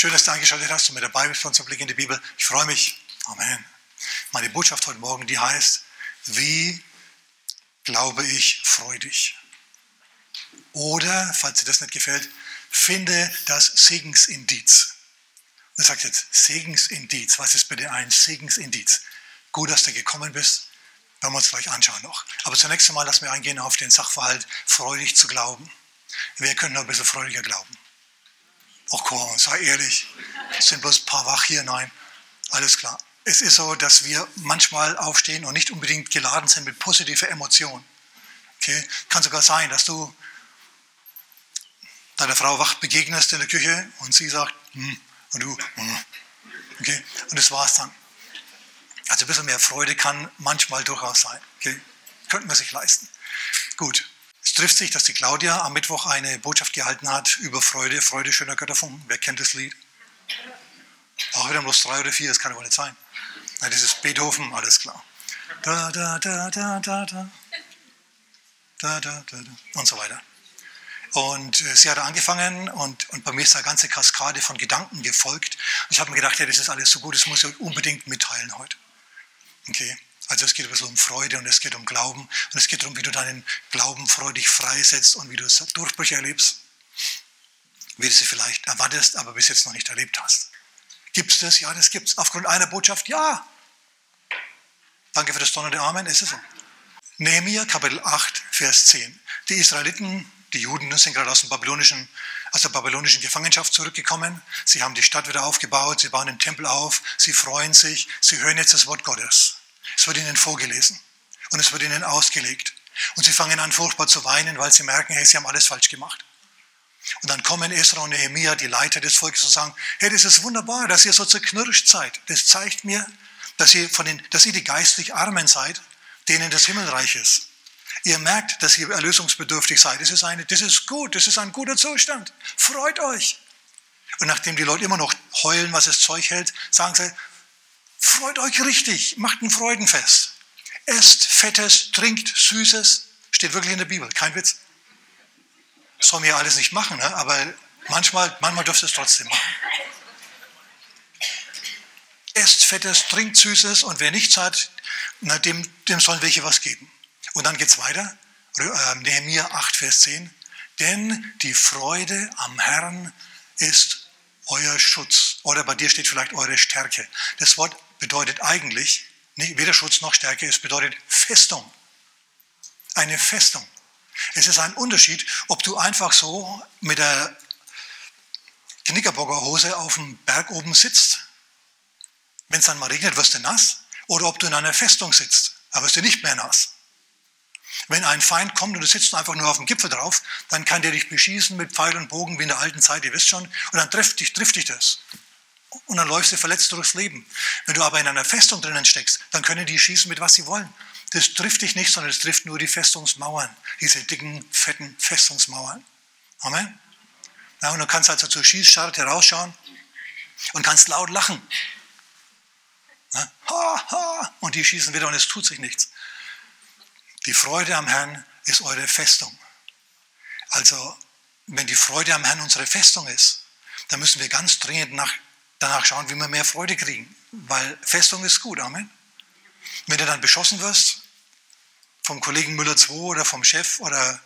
Schön, dass du eingeschaltet hast und mit dabei bist für unseren Blick in die Bibel. Ich freue mich. Amen. Meine Botschaft heute Morgen, die heißt, wie glaube ich freudig? Oder, falls dir das nicht gefällt, finde das Segensindiz. Du sagst jetzt, Segensindiz, was ist bitte ein Segensindiz? Gut, dass du gekommen bist, werden wir uns gleich anschauen noch. Aber zunächst einmal lassen wir eingehen auf den Sachverhalt, freudig zu glauben. Wir können noch ein bisschen freudiger glauben. Ach komm, sei ehrlich, es sind bloß ein paar wach hier, nein, alles klar. Es ist so, dass wir manchmal aufstehen und nicht unbedingt geladen sind mit positiver Emotion. Okay? Kann sogar sein, dass du deiner Frau wach begegnest in der Küche und sie sagt, hm, und du, hm. okay? Und das war's dann. Also ein bisschen mehr Freude kann manchmal durchaus sein. Okay? Könnten wir sich leisten. Gut, trifft sich, dass die Claudia am Mittwoch eine Botschaft gehalten hat über Freude, Freude schöner Götterfunken. Wer kennt das Lied? Auch wieder bloß drei oder vier, das kann wohl nicht sein. Nein, das ist Beethoven, alles klar. Da, da, da, da, da, da. Da, da, da, da. Und so weiter. Und äh, sie hat angefangen und, und bei mir ist eine ganze Kaskade von Gedanken gefolgt. Und ich habe mir gedacht, ja, das ist alles so gut, das muss ich unbedingt mitteilen heute. Okay. Also es geht ein bisschen um Freude und es geht um Glauben und es geht darum, wie du deinen Glauben freudig freisetzt und wie du Durchbrüche erlebst, wie du sie vielleicht erwartest, aber bis jetzt noch nicht erlebt hast. Gibt es das? Ja, das gibt es. Aufgrund einer Botschaft? Ja. Danke für das donnernde Amen, ist es so. Nehemiah, Kapitel 8, Vers 10. Die Israeliten, die Juden sind gerade aus, dem babylonischen, aus der babylonischen Gefangenschaft zurückgekommen. Sie haben die Stadt wieder aufgebaut, sie bauen den Tempel auf, sie freuen sich, sie hören jetzt das Wort Gottes. Es wird ihnen vorgelesen und es wird ihnen ausgelegt. Und sie fangen an, furchtbar zu weinen, weil sie merken, hey, sie haben alles falsch gemacht. Und dann kommen Esra und Nehemiah, die Leiter des Volkes, und sagen, hey, das ist wunderbar, dass ihr so zerknirscht seid. Das zeigt mir, dass ihr, von den, dass ihr die geistlich Armen seid, denen das Himmelreich ist. Ihr merkt, dass ihr erlösungsbedürftig seid. Das ist, eine, das ist gut, das ist ein guter Zustand. Freut euch. Und nachdem die Leute immer noch heulen, was das Zeug hält, sagen sie, Freut euch richtig, macht ein Freudenfest. Esst Fettes, trinkt Süßes. Steht wirklich in der Bibel, kein Witz. Das soll mir alles nicht machen, ne? aber manchmal, manchmal dürft ihr es trotzdem machen. Esst Fettes, trinkt Süßes und wer nichts hat, na, dem, dem sollen welche was geben. Und dann geht es weiter. Äh, Nehemiah 8, Vers 10. Denn die Freude am Herrn ist euer Schutz. Oder bei dir steht vielleicht eure Stärke. Das Wort bedeutet eigentlich, nicht, weder Schutz noch Stärke, es bedeutet Festung. Eine Festung. Es ist ein Unterschied, ob du einfach so mit der Knickerbockerhose auf dem Berg oben sitzt, wenn es dann mal regnet, wirst du nass, oder ob du in einer Festung sitzt, aber wirst du nicht mehr nass. Wenn ein Feind kommt und du sitzt einfach nur auf dem Gipfel drauf, dann kann der dich beschießen mit Pfeil und Bogen wie in der alten Zeit, ihr wisst schon, und dann trifft dich, trifft dich das und dann läufst du verletzt durchs Leben. Wenn du aber in einer Festung drinnen steckst, dann können die schießen mit was sie wollen. Das trifft dich nicht, sondern es trifft nur die Festungsmauern, diese dicken, fetten Festungsmauern. Amen. Ja, und du kannst also zur Schießscharte rausschauen und kannst laut lachen. Ja, ha, ha, und die schießen wieder und es tut sich nichts. Die Freude am Herrn ist eure Festung. Also, wenn die Freude am Herrn unsere Festung ist, dann müssen wir ganz dringend nach danach schauen, wie wir mehr Freude kriegen. Weil Festung ist gut, Amen. Wenn du dann beschossen wirst, vom Kollegen Müller 2 oder vom Chef oder,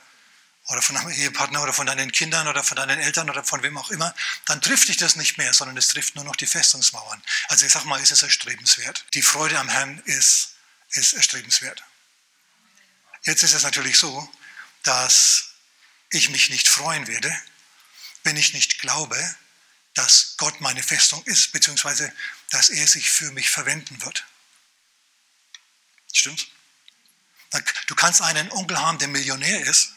oder von einem Ehepartner oder von deinen Kindern oder von deinen Eltern oder von wem auch immer, dann trifft dich das nicht mehr, sondern es trifft nur noch die Festungsmauern. Also ich sag mal, ist es erstrebenswert. Die Freude am Herrn ist, ist erstrebenswert. Jetzt ist es natürlich so, dass ich mich nicht freuen werde, wenn ich nicht glaube, dass Gott meine Festung ist, beziehungsweise dass er sich für mich verwenden wird. Stimmt's? Du kannst einen Onkel haben, der Millionär ist,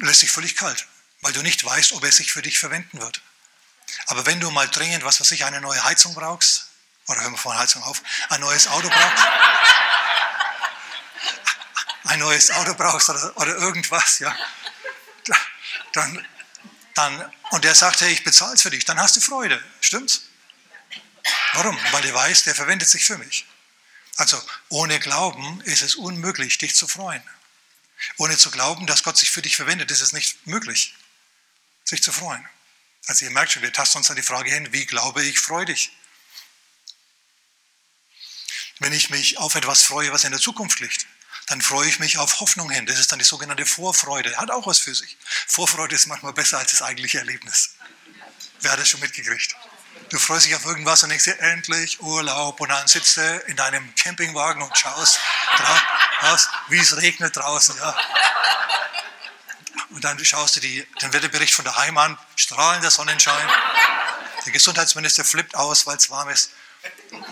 lässt sich völlig kalt, weil du nicht weißt, ob er sich für dich verwenden wird. Aber wenn du mal dringend, was weiß ich, eine neue Heizung brauchst, oder hören wir von Heizung auf, ein neues Auto brauchst, ein neues Auto brauchst oder, oder irgendwas, ja, dann, dann, und der sagt, hey, ich bezahle es für dich, dann hast du Freude. Stimmt's? Warum? Weil er weiß, der verwendet sich für mich. Also ohne Glauben ist es unmöglich, dich zu freuen. Ohne zu glauben, dass Gott sich für dich verwendet, ist es nicht möglich, sich zu freuen. Also ihr merkt schon, wir tasten uns an die Frage hin, wie glaube ich freudig? Wenn ich mich auf etwas freue, was in der Zukunft liegt, dann freue ich mich auf Hoffnung hin. Das ist dann die sogenannte Vorfreude. Hat auch was für sich. Vorfreude ist manchmal besser als das eigentliche Erlebnis. Wer hat das schon mitgekriegt? Du freust dich auf irgendwas und denkst dir, endlich Urlaub. Und dann sitzt du in deinem Campingwagen und schaust wie es regnet draußen. Ja. Und dann schaust du die, den Wetterbericht von daheim an, strahlender Sonnenschein. Der Gesundheitsminister flippt aus, weil es warm ist. Und,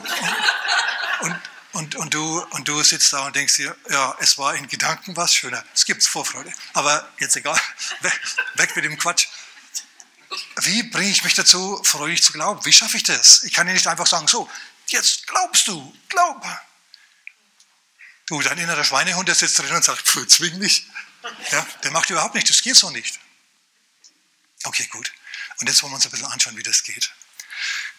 und, und, du, und du sitzt da und denkst dir, ja, es war in Gedanken was schöner. Es gibt Vorfreude. Aber jetzt egal, weg, weg mit dem Quatsch. Wie bringe ich mich dazu, freudig zu glauben? Wie schaffe ich das? Ich kann ja nicht einfach sagen, so, jetzt glaubst du, glaub. Du, dein innerer Schweinehund, der sitzt drin und sagt, zwing mich. Ja, der macht überhaupt nicht, das geht so nicht. Okay, gut. Und jetzt wollen wir uns ein bisschen anschauen, wie das geht.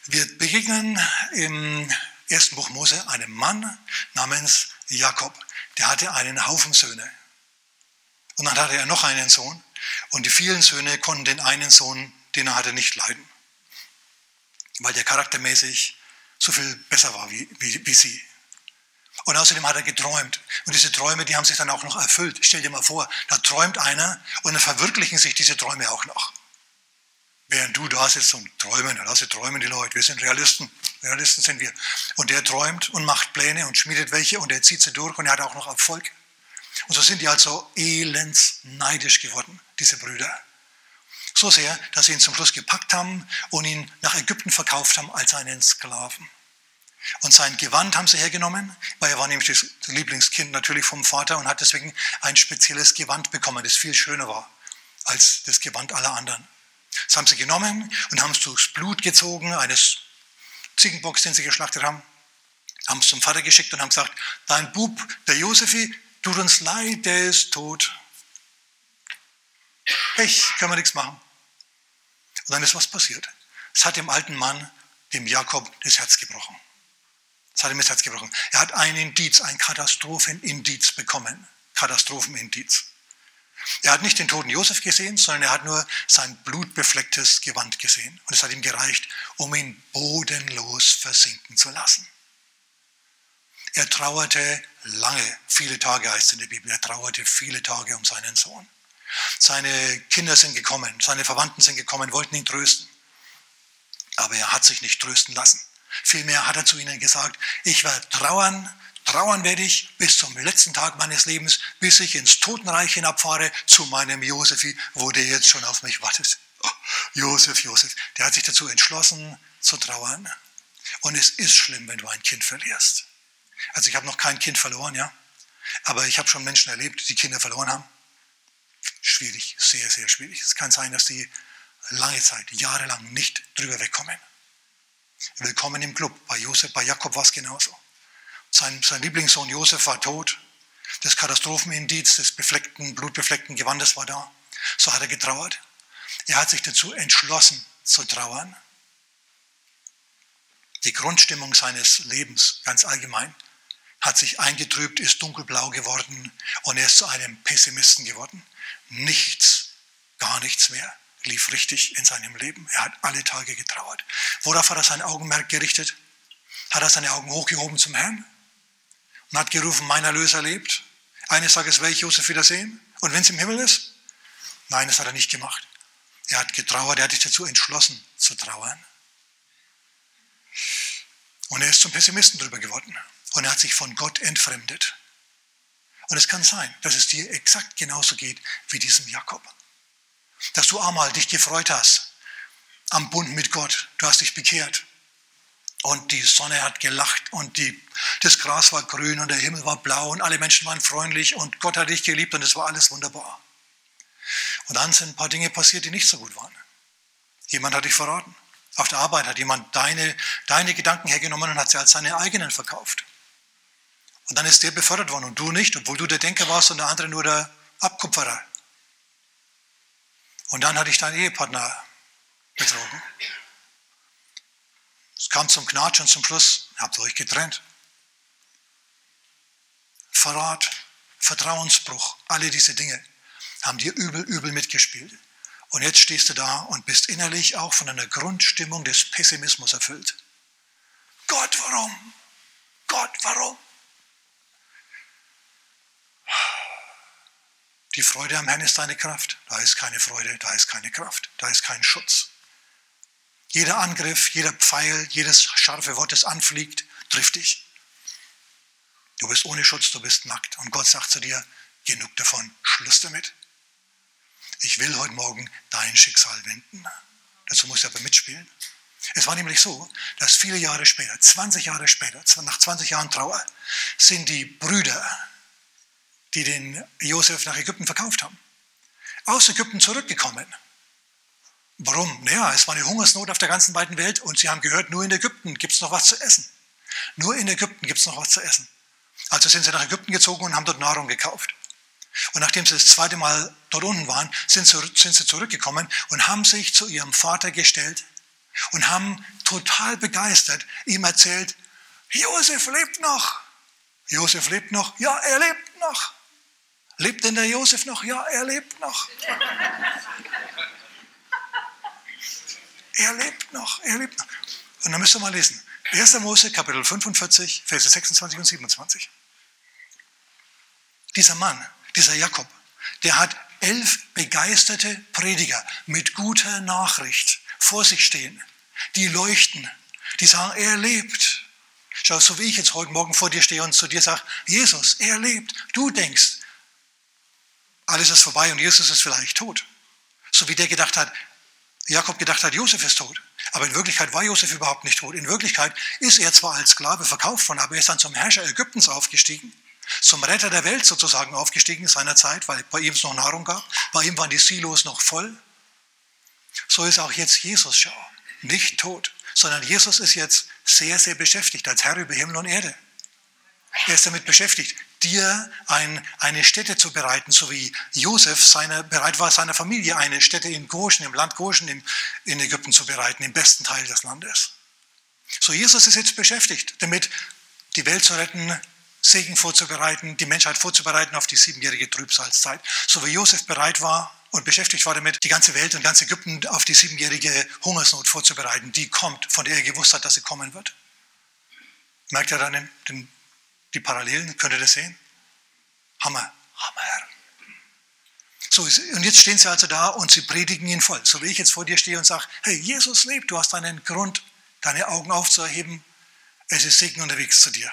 Wir begegnen im ersten Buch Mose einem Mann namens Jakob. Der hatte einen Haufen Söhne. Und dann hatte er noch einen Sohn. Und die vielen Söhne konnten den einen Sohn, den er hatte, nicht leiden. Weil der charaktermäßig so viel besser war wie, wie, wie sie. Und außerdem hat er geträumt. Und diese Träume, die haben sich dann auch noch erfüllt. Stell dir mal vor, da träumt einer und dann verwirklichen sich diese Träume auch noch. Während du da sitzt und träumen, lass sie träumen die Leute, wir sind Realisten. Realisten sind wir. Und der träumt und macht Pläne und schmiedet welche und er zieht sie durch und er hat auch noch Erfolg. Und so sind die also elends neidisch geworden, diese Brüder. So sehr, dass sie ihn zum Schluss gepackt haben und ihn nach Ägypten verkauft haben als einen Sklaven. Und sein Gewand haben sie hergenommen, weil er war nämlich das Lieblingskind natürlich vom Vater und hat deswegen ein spezielles Gewand bekommen, das viel schöner war als das Gewand aller anderen. Das haben sie genommen und haben es durchs Blut gezogen, eines Ziegenbocks, den sie geschlachtet haben, haben es zum Vater geschickt und haben gesagt, dein Bub, der Josefi, tut uns leid, der ist tot. Pech, können wir nichts machen. Und dann ist was passiert. Es hat dem alten Mann, dem Jakob, das Herz gebrochen. Das hat ihm das Herz gebrochen. Er hat ein Indiz, ein Katastrophenindiz bekommen. Katastrophenindiz. Er hat nicht den toten Josef gesehen, sondern er hat nur sein blutbeflecktes Gewand gesehen. Und es hat ihm gereicht, um ihn bodenlos versinken zu lassen. Er trauerte lange, viele Tage heißt es in der Bibel, er trauerte viele Tage um seinen Sohn. Seine Kinder sind gekommen, seine Verwandten sind gekommen, wollten ihn trösten. Aber er hat sich nicht trösten lassen. Vielmehr hat er zu ihnen gesagt, ich werde trauern, trauern werde ich bis zum letzten Tag meines Lebens, bis ich ins Totenreich hinabfahre zu meinem Josefi, wo der jetzt schon auf mich wartet. Oh, Josef, Josef, der hat sich dazu entschlossen zu trauern. Und es ist schlimm, wenn du ein Kind verlierst. Also ich habe noch kein Kind verloren, ja. Aber ich habe schon Menschen erlebt, die Kinder verloren haben. Schwierig, sehr, sehr schwierig. Es kann sein, dass die lange Zeit, jahrelang nicht drüber wegkommen. Willkommen im Club. Bei Josef, bei Jakob war es genauso. Sein, sein Lieblingssohn Josef war tot. Das Katastrophenindiz des befleckten, blutbefleckten Gewandes war da. So hat er getrauert. Er hat sich dazu entschlossen zu trauern. Die Grundstimmung seines Lebens, ganz allgemein, hat sich eingetrübt, ist dunkelblau geworden und er ist zu einem Pessimisten geworden. Nichts, gar nichts mehr lief richtig in seinem Leben. Er hat alle Tage getrauert. Worauf hat er sein Augenmerk gerichtet? Hat er seine Augen hochgehoben zum Herrn und hat gerufen, mein Erlöser lebt. Eines Tages werde ich Josef wiedersehen. Und wenn es im Himmel ist? Nein, das hat er nicht gemacht. Er hat getrauert, er hat sich dazu entschlossen zu trauern. Und er ist zum Pessimisten drüber geworden. Und er hat sich von Gott entfremdet. Und es kann sein, dass es dir exakt genauso geht wie diesem Jakob. Dass du einmal dich gefreut hast am Bund mit Gott. Du hast dich bekehrt. Und die Sonne hat gelacht und die, das Gras war grün und der Himmel war blau und alle Menschen waren freundlich und Gott hat dich geliebt und es war alles wunderbar. Und dann sind ein paar Dinge passiert, die nicht so gut waren. Jemand hat dich verraten. Auf der Arbeit hat jemand deine, deine Gedanken hergenommen und hat sie als seine eigenen verkauft. Und dann ist der befördert worden und du nicht, obwohl du der Denker warst und der andere nur der Abkupferer. Und dann hatte ich deinen Ehepartner betrogen. Es kam zum Knatsch und zum Schluss habt ihr euch getrennt. Verrat, Vertrauensbruch, alle diese Dinge haben dir übel, übel mitgespielt. Und jetzt stehst du da und bist innerlich auch von einer Grundstimmung des Pessimismus erfüllt. Gott, warum? Gott, warum? Die Freude am Herrn ist deine Kraft. Da ist keine Freude, da ist keine Kraft, da ist kein Schutz. Jeder Angriff, jeder Pfeil, jedes scharfe Wort, das anfliegt, trifft dich. Du bist ohne Schutz, du bist nackt. Und Gott sagt zu dir, genug davon, Schluss damit. Ich will heute Morgen dein Schicksal wenden. Dazu musst du aber mitspielen. Es war nämlich so, dass viele Jahre später, 20 Jahre später, nach 20 Jahren Trauer, sind die Brüder, die den Josef nach Ägypten verkauft haben, aus Ägypten zurückgekommen. Warum? Naja, es war eine Hungersnot auf der ganzen weiten Welt und sie haben gehört, nur in Ägypten gibt es noch was zu essen. Nur in Ägypten gibt es noch was zu essen. Also sind sie nach Ägypten gezogen und haben dort Nahrung gekauft. Und nachdem sie das zweite Mal dort unten waren, sind sie, sind sie zurückgekommen und haben sich zu ihrem Vater gestellt und haben total begeistert ihm erzählt, Josef lebt noch. Josef lebt noch. Ja, er lebt noch. Lebt denn der Josef noch? Ja, er lebt noch. Er lebt noch, er lebt noch. Und dann müsst ihr mal lesen. 1. Mose, Kapitel 45, Verse 26 und 27. Dieser Mann, dieser Jakob, der hat elf begeisterte Prediger mit guter Nachricht vor sich stehen, die leuchten, die sagen, er lebt. Schau, so wie ich jetzt heute Morgen vor dir stehe und zu dir sage, Jesus, er lebt. Du denkst, alles ist vorbei und Jesus ist vielleicht tot. So wie der gedacht hat, Jakob gedacht hat, Josef ist tot. Aber in Wirklichkeit war Josef überhaupt nicht tot. In Wirklichkeit ist er zwar als Sklave verkauft worden, aber er ist dann zum Herrscher Ägyptens aufgestiegen, zum Retter der Welt sozusagen aufgestiegen in seiner Zeit, weil bei ihm es noch Nahrung gab. Bei ihm waren die Silos noch voll. So ist auch jetzt Jesus, schau, nicht tot, sondern Jesus ist jetzt sehr, sehr beschäftigt als Herr über Himmel und Erde. Er ist damit beschäftigt, dir ein, eine Stätte zu bereiten, so wie Josef seine, bereit war, seiner Familie eine Stätte in Goshen, im Land Goshen in, in Ägypten zu bereiten, im besten Teil des Landes. So, Jesus ist jetzt beschäftigt, damit die Welt zu retten, Segen vorzubereiten, die Menschheit vorzubereiten auf die siebenjährige Trübsalzeit. So wie Josef bereit war und beschäftigt war damit, die ganze Welt und ganz Ägypten auf die siebenjährige Hungersnot vorzubereiten, die kommt, von der er gewusst hat, dass sie kommen wird. Merkt ihr dann den die Parallelen, könnt ihr das sehen? Hammer, Hammer. So, und jetzt stehen sie also da und sie predigen ihn voll. So wie ich jetzt vor dir stehe und sage, hey, Jesus lebt, du hast einen Grund, deine Augen aufzuerheben. Es ist Segen unterwegs zu dir.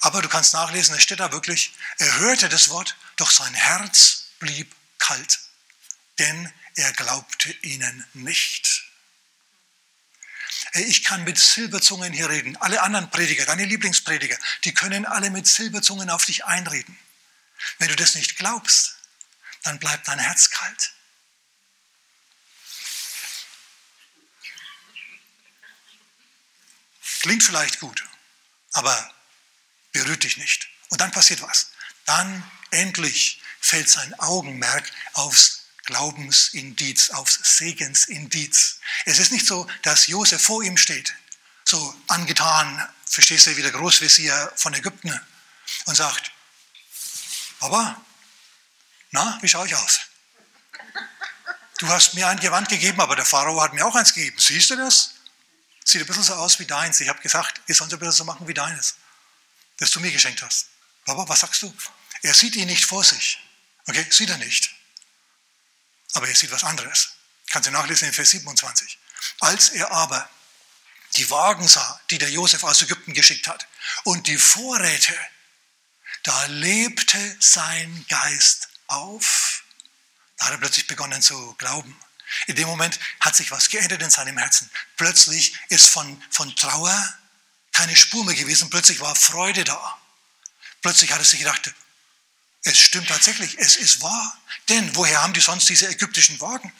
Aber du kannst nachlesen, es steht da wirklich, er hörte das Wort, doch sein Herz blieb kalt, denn er glaubte ihnen nicht. Ich kann mit Silberzungen hier reden. Alle anderen Prediger, deine Lieblingsprediger, die können alle mit Silberzungen auf dich einreden. Wenn du das nicht glaubst, dann bleibt dein Herz kalt. Klingt vielleicht gut, aber berührt dich nicht. Und dann passiert was. Dann endlich fällt sein Augenmerk aufs Glaubensindiz, aufs Segensindiz. Es ist nicht so, dass Josef vor ihm steht, so angetan, verstehst du, wie der Großvezier von Ägypten und sagt, Papa, na, wie schaue ich aus? Du hast mir ein Gewand gegeben, aber der Pharao hat mir auch eins gegeben. Siehst du das? Sieht ein bisschen so aus wie deins. Ich habe gesagt, sollen es ein bisschen so machen wie deines, das du mir geschenkt hast. Papa, was sagst du? Er sieht ihn nicht vor sich. Okay, sieht er nicht. Aber er sieht was anderes. Kannst du nachlesen in Vers 27. Als er aber die Wagen sah, die der Josef aus Ägypten geschickt hat, und die Vorräte, da lebte sein Geist auf. Da hat er plötzlich begonnen zu glauben. In dem Moment hat sich was geändert in seinem Herzen. Plötzlich ist von, von Trauer keine Spur mehr gewesen. Plötzlich war Freude da. Plötzlich hat er sich gedacht, es stimmt tatsächlich, es ist wahr. Denn woher haben die sonst diese ägyptischen Wagen?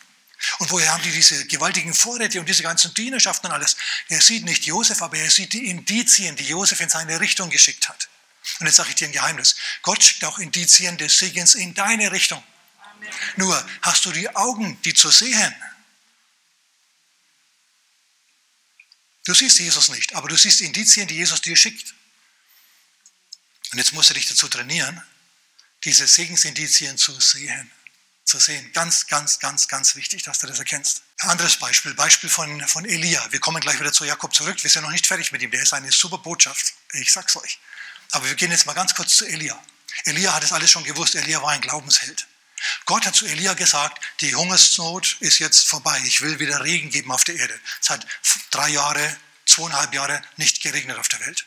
Und woher haben die diese gewaltigen Vorräte und diese ganzen Dienerschaften und alles? Er sieht nicht Josef, aber er sieht die Indizien, die Josef in seine Richtung geschickt hat. Und jetzt sage ich dir ein Geheimnis. Gott schickt auch Indizien des Segens in deine Richtung. Amen. Nur hast du die Augen, die zu sehen. Du siehst Jesus nicht, aber du siehst Indizien, die Jesus dir schickt. Und jetzt musst du dich dazu trainieren, diese Segensindizien zu sehen. zu sehen. Ganz, ganz, ganz, ganz wichtig, dass du das erkennst. Ein anderes Beispiel, Beispiel von, von Elia. Wir kommen gleich wieder zu Jakob zurück. Wir sind noch nicht fertig mit ihm. Der ist eine super Botschaft. Ich sag's euch. Aber wir gehen jetzt mal ganz kurz zu Elia. Elia hat es alles schon gewusst. Elia war ein Glaubensheld. Gott hat zu Elia gesagt, die Hungersnot ist jetzt vorbei. Ich will wieder Regen geben auf der Erde. Es hat drei Jahre, zweieinhalb Jahre nicht geregnet auf der Welt.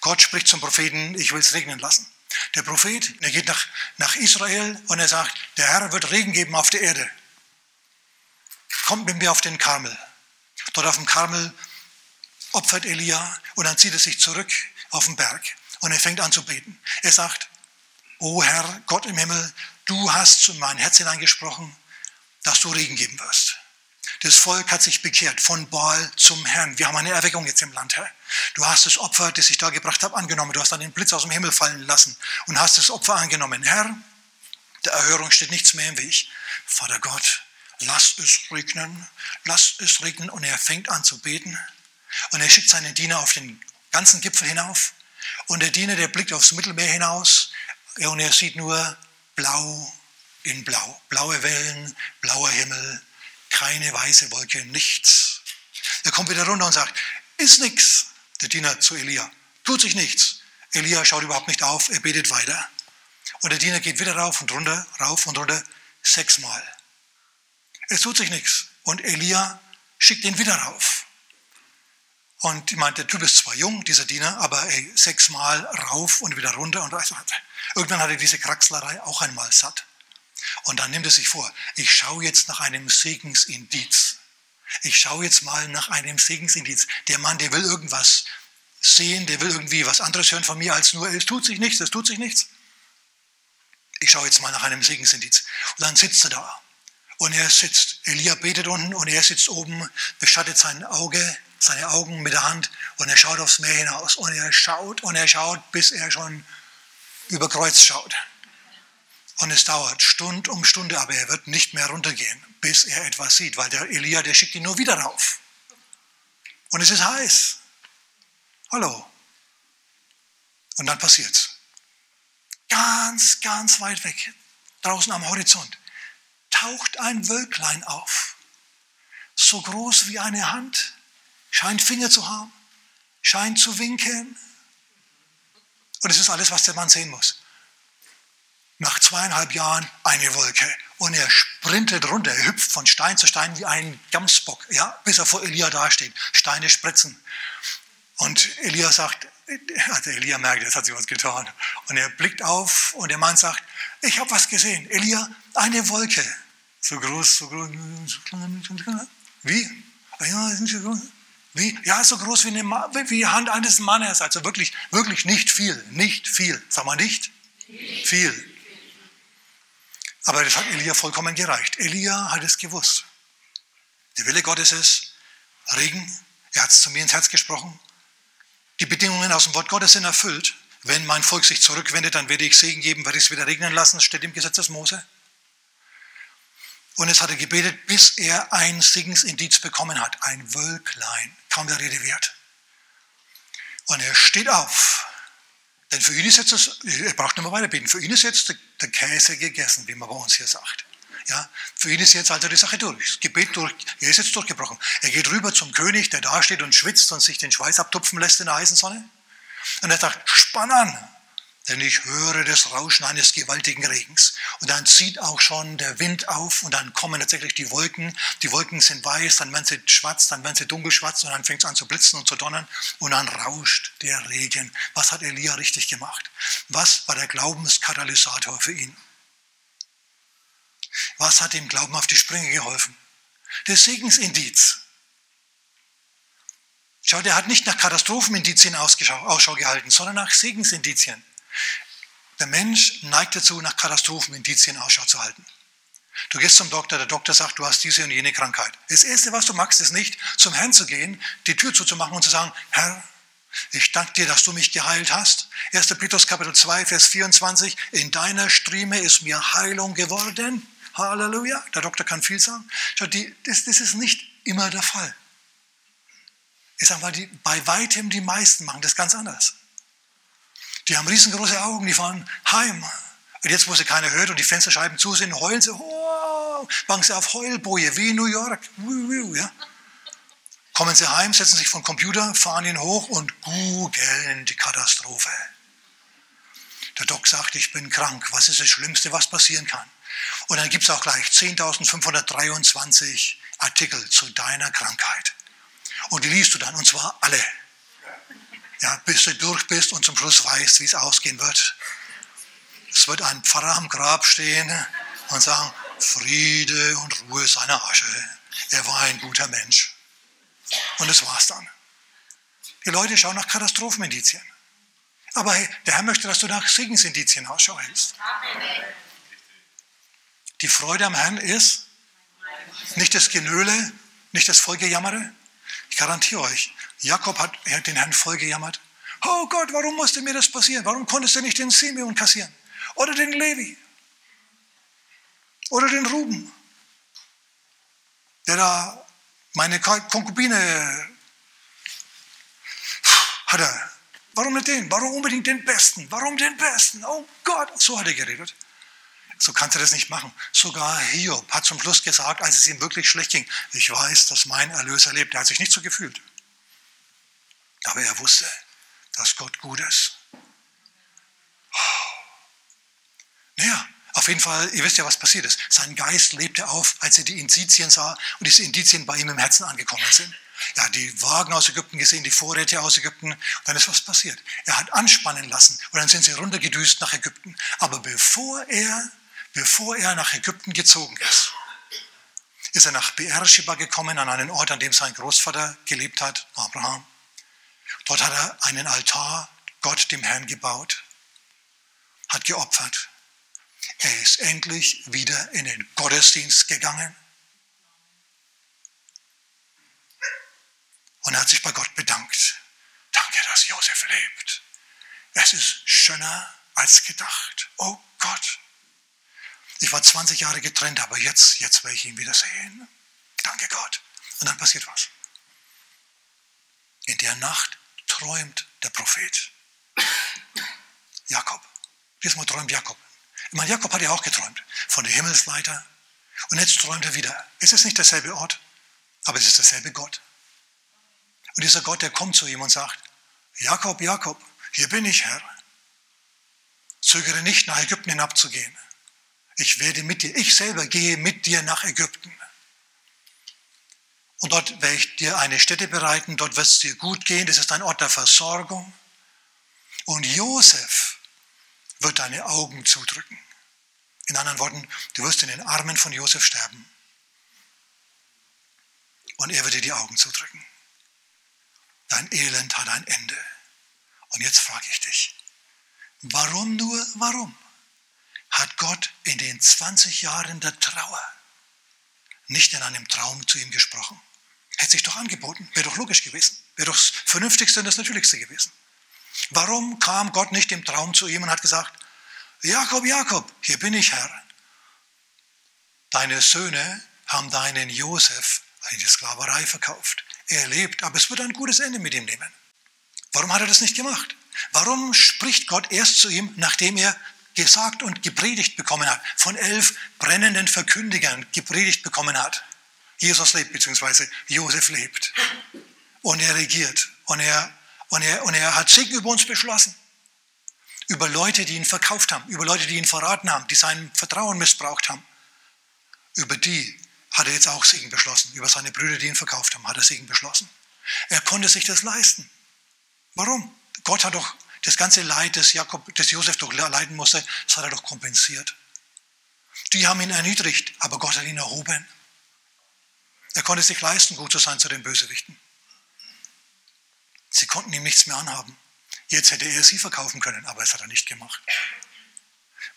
Gott spricht zum Propheten, ich will es regnen lassen. Der Prophet, der geht nach, nach Israel und er sagt, der Herr wird Regen geben auf der Erde. Kommt mit mir auf den Karmel. Dort auf dem Karmel opfert Elia und dann zieht er sich zurück auf den Berg und er fängt an zu beten. Er sagt, O Herr, Gott im Himmel, du hast zu mein Herz hineingesprochen, dass du Regen geben wirst. Das Volk hat sich bekehrt von Baal zum Herrn. Wir haben eine Erweckung jetzt im Land, Herr. Du hast das Opfer, das ich da gebracht habe, angenommen. Du hast dann den Blitz aus dem Himmel fallen lassen und hast das Opfer angenommen. Herr, der Erhörung steht nichts mehr im Weg. Vater Gott, lass es regnen, lass es regnen. Und er fängt an zu beten. Und er schickt seinen Diener auf den ganzen Gipfel hinauf. Und der Diener, der blickt aufs Mittelmeer hinaus und er sieht nur blau in blau. Blaue Wellen, blauer Himmel, keine weiße Wolke, nichts. Er kommt wieder runter und sagt, ist nichts. Der Diener zu Elia, tut sich nichts. Elia schaut überhaupt nicht auf, er betet weiter. Und der Diener geht wieder rauf und runter, rauf und runter, sechsmal. Es tut sich nichts. Und Elia schickt ihn wieder rauf. Und ich meinte, der Typ ist zwar jung, dieser Diener, aber ey, sechsmal rauf und wieder runter. Und irgendwann hat er diese Kraxlerei auch einmal satt. Und dann nimmt er sich vor, ich schaue jetzt nach einem Segensindiz. Ich schaue jetzt mal nach einem Segensindiz. Der Mann, der will irgendwas sehen, der will irgendwie was anderes hören von mir als nur, es tut sich nichts, es tut sich nichts. Ich schaue jetzt mal nach einem Segensindiz. Und dann sitzt er da. Und er sitzt, Elia betet unten und er sitzt oben, beschattet sein Auge, seine Augen mit der Hand und er schaut aufs Meer hinaus. Und er schaut und er schaut, bis er schon über Kreuz schaut. Und es dauert Stunde um Stunde, aber er wird nicht mehr runtergehen, bis er etwas sieht, weil der Elia, der schickt ihn nur wieder rauf. Und es ist heiß. Hallo. Und dann passiert's. Ganz, ganz weit weg, draußen am Horizont, taucht ein Wölklein auf. So groß wie eine Hand, scheint Finger zu haben, scheint zu winken. Und es ist alles, was der Mann sehen muss nach zweieinhalb Jahren eine Wolke. Und er sprintet runter, er hüpft von Stein zu Stein wie ein Gamsbock, ja, bis er vor Elia dasteht. Steine spritzen. Und Elia sagt, also Elia merkt, jetzt hat sich was getan. Und er blickt auf und der Mann sagt, ich habe was gesehen. Elia, eine Wolke. So groß, so groß. Wie? Wie? Ja, so groß wie, eine, wie die Hand eines Mannes. Also wirklich, wirklich nicht viel. Nicht viel. Sag mal nicht? Viel. Aber das hat Elia vollkommen gereicht. Elia hat es gewusst. Der Wille Gottes ist Regen. Er hat es zu mir ins Herz gesprochen. Die Bedingungen aus dem Wort Gottes sind erfüllt. Wenn mein Volk sich zurückwendet, dann werde ich Segen geben, werde ich es wieder regnen lassen. Steht im Gesetz des Mose. Und es hat er gebetet, bis er ein Segensindiz bekommen hat. Ein Wölklein. Kaum der Rede wert. Und er steht auf denn für ihn ist jetzt das, er braucht nicht mehr weiter beten, für ihn ist jetzt der, der Käse gegessen, wie man bei uns hier sagt. Ja, für ihn ist jetzt also die Sache durch. Das Gebet durch, er ist jetzt durchgebrochen. Er geht rüber zum König, der da steht und schwitzt und sich den Schweiß abtupfen lässt in der heißen Sonne. Und er sagt, spann an denn ich höre das Rauschen eines gewaltigen Regens. Und dann zieht auch schon der Wind auf und dann kommen tatsächlich die Wolken. Die Wolken sind weiß, dann werden sie schwarz, dann werden sie dunkelschwarz und dann fängt es an zu blitzen und zu donnern und dann rauscht der Regen. Was hat Elia richtig gemacht? Was war der Glaubenskatalysator für ihn? Was hat dem Glauben auf die Sprünge geholfen? Das Segensindiz. Schau, der hat nicht nach Katastrophenindizien Ausschau gehalten, sondern nach Segensindizien. Der Mensch neigt dazu, nach Katastrophenindizien Ausschau zu halten. Du gehst zum Doktor, der Doktor sagt, du hast diese und jene Krankheit. Das Erste, was du magst, ist nicht, zum Herrn zu gehen, die Tür zuzumachen und zu sagen, Herr, ich danke dir, dass du mich geheilt hast. 1. Petrus Kapitel 2, Vers 24, in deiner Strieme ist mir Heilung geworden. Halleluja. Der Doktor kann viel sagen. Das, das ist nicht immer der Fall. Ich sage mal, die, bei weitem die meisten machen das ganz anders. Die haben riesengroße Augen, die fahren heim. Und jetzt, wo sie keiner hört und die Fensterscheiben zu sind, heulen sie, oh, machen sie auf Heulboje, wie in New York. Ja? Kommen sie heim, setzen sich vom Computer, fahren ihn hoch und googeln die Katastrophe. Der Doc sagt, ich bin krank. Was ist das Schlimmste, was passieren kann? Und dann gibt es auch gleich 10.523 Artikel zu deiner Krankheit. Und die liest du dann, und zwar alle. Ja, bis du durch bist und zum Schluss weißt, wie es ausgehen wird. Es wird ein Pfarrer am Grab stehen und sagen, Friede und Ruhe seiner Asche. Er war ein guter Mensch. Und das war's dann. Die Leute schauen nach Katastrophenindizien. Aber der Herr möchte, dass du nach Segensindizien Ausschau. Die Freude am Herrn ist nicht das Genöle, nicht das Vollgejammere. Ich garantiere euch, Jakob hat den Herrn vollgejammert. Oh Gott, warum musste mir das passieren? Warum konntest du nicht den Simeon kassieren? Oder den Levi? Oder den Ruben? Der da meine Konkubine hat er Warum nicht den? Warum unbedingt den Besten? Warum den Besten? Oh Gott, so hat er geredet. So kannst du das nicht machen. Sogar Hiob hat zum Schluss gesagt, als es ihm wirklich schlecht ging, ich weiß, dass mein Erlöser lebt. Er hat sich nicht so gefühlt. Aber er wusste, dass Gott gut ist. Naja, auf jeden Fall, ihr wisst ja, was passiert ist. Sein Geist lebte auf, als er die Indizien sah und diese Indizien bei ihm im Herzen angekommen sind. Er hat die Wagen aus Ägypten gesehen, die Vorräte aus Ägypten. Und dann ist was passiert. Er hat anspannen lassen und dann sind sie runtergedüst nach Ägypten. Aber bevor er, bevor er nach Ägypten gezogen ist, ist er nach Beersheba gekommen, an einen Ort, an dem sein Großvater gelebt hat, Abraham. Dort hat er einen Altar Gott, dem Herrn, gebaut, hat geopfert. Er ist endlich wieder in den Gottesdienst gegangen Und er hat sich bei Gott bedankt. Danke, dass Josef lebt. Es ist schöner als gedacht. Oh Gott. Ich war 20 Jahre getrennt, aber jetzt, jetzt werde ich ihn wieder sehen. Danke Gott. Und dann passiert was. In der Nacht träumt der Prophet. Jakob. Diesmal träumt Jakob. Ich meine, Jakob hat ja auch geträumt von der Himmelsleiter. Und jetzt träumt er wieder. Es ist nicht derselbe Ort, aber es ist derselbe Gott. Und dieser Gott, der kommt zu ihm und sagt, Jakob, Jakob, hier bin ich, Herr. Zögere nicht, nach Ägypten hinabzugehen. Ich werde mit dir, ich selber gehe mit dir nach Ägypten. Und dort werde ich dir eine Stätte bereiten, dort wird es dir gut gehen, das ist ein Ort der Versorgung. Und Josef wird deine Augen zudrücken. In anderen Worten, du wirst in den Armen von Josef sterben. Und er wird dir die Augen zudrücken. Dein Elend hat ein Ende. Und jetzt frage ich dich, warum nur, warum hat Gott in den 20 Jahren der Trauer nicht in einem Traum zu ihm gesprochen? Hätte sich doch angeboten, wäre doch logisch gewesen, wäre doch das Vernünftigste und das Natürlichste gewesen. Warum kam Gott nicht im Traum zu ihm und hat gesagt, Jakob, Jakob, hier bin ich, Herr. Deine Söhne haben deinen Josef in die Sklaverei verkauft. Er lebt, aber es wird ein gutes Ende mit ihm nehmen. Warum hat er das nicht gemacht? Warum spricht Gott erst zu ihm, nachdem er gesagt und gepredigt bekommen hat, von elf brennenden Verkündigern gepredigt bekommen hat? Jesus lebt, beziehungsweise Josef lebt. Und er regiert. Und er, und er, und er hat Segen über uns beschlossen. Über Leute, die ihn verkauft haben, über Leute, die ihn verraten haben, die sein Vertrauen missbraucht haben. Über die hat er jetzt auch Segen beschlossen. Über seine Brüder, die ihn verkauft haben, hat er Segen beschlossen. Er konnte sich das leisten. Warum? Gott hat doch das ganze Leid, das, Jakob, das Josef doch leiden musste, das hat er doch kompensiert. Die haben ihn erniedrigt, aber Gott hat ihn erhoben. Er konnte sich leisten, gut zu sein zu den Bösewichten. Sie konnten ihm nichts mehr anhaben. Jetzt hätte er sie verkaufen können, aber es hat er nicht gemacht.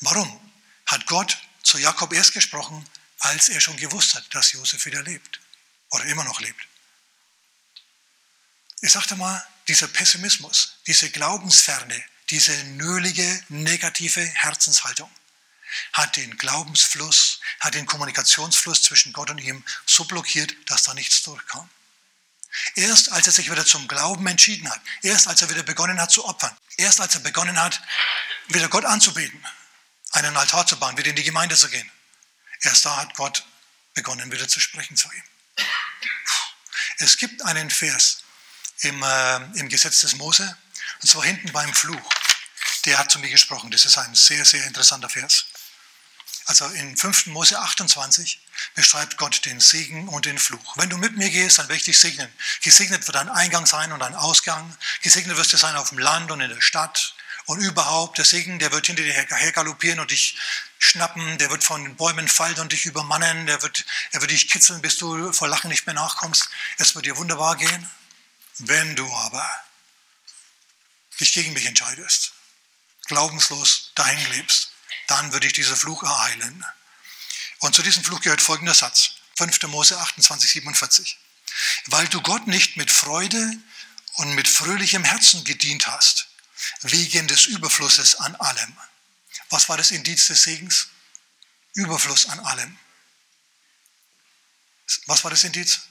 Warum? Hat Gott zu Jakob erst gesprochen, als er schon gewusst hat, dass Josef wieder lebt oder immer noch lebt. Ich sagte mal, dieser Pessimismus, diese Glaubensferne, diese nölige, negative Herzenshaltung hat den Glaubensfluss, hat den Kommunikationsfluss zwischen Gott und ihm so blockiert, dass da nichts durchkam. Erst als er sich wieder zum Glauben entschieden hat, erst als er wieder begonnen hat zu opfern, erst als er begonnen hat, wieder Gott anzubeten, einen Altar zu bauen, wieder in die Gemeinde zu gehen, Erst da hat Gott begonnen, wieder zu sprechen zu ihm. Es gibt einen Vers im, äh, im Gesetz des Mose, und zwar hinten beim Fluch. Der hat zu mir gesprochen. Das ist ein sehr, sehr interessanter Vers. Also in 5. Mose 28 beschreibt Gott den Segen und den Fluch. Wenn du mit mir gehst, dann werde ich dich segnen. Gesegnet wird dein Eingang sein und dein Ausgang. Gesegnet wirst du sein auf dem Land und in der Stadt. Und überhaupt, der Segen, der wird hinter dir hergaloppieren und dich schnappen, der wird von den Bäumen fallen und dich übermannen, der wird, er wird dich kitzeln, bis du vor Lachen nicht mehr nachkommst. Es wird dir wunderbar gehen. Wenn du aber dich gegen mich entscheidest, glaubenslos dahin lebst, dann würde ich diesen Fluch ereilen. Und zu diesem Fluch gehört folgender Satz. 5. Mose 28, 47. Weil du Gott nicht mit Freude und mit fröhlichem Herzen gedient hast, wegen des Überflusses an allem. Was war das Indiz des Segens? Überfluss an allem. Was war das Indiz?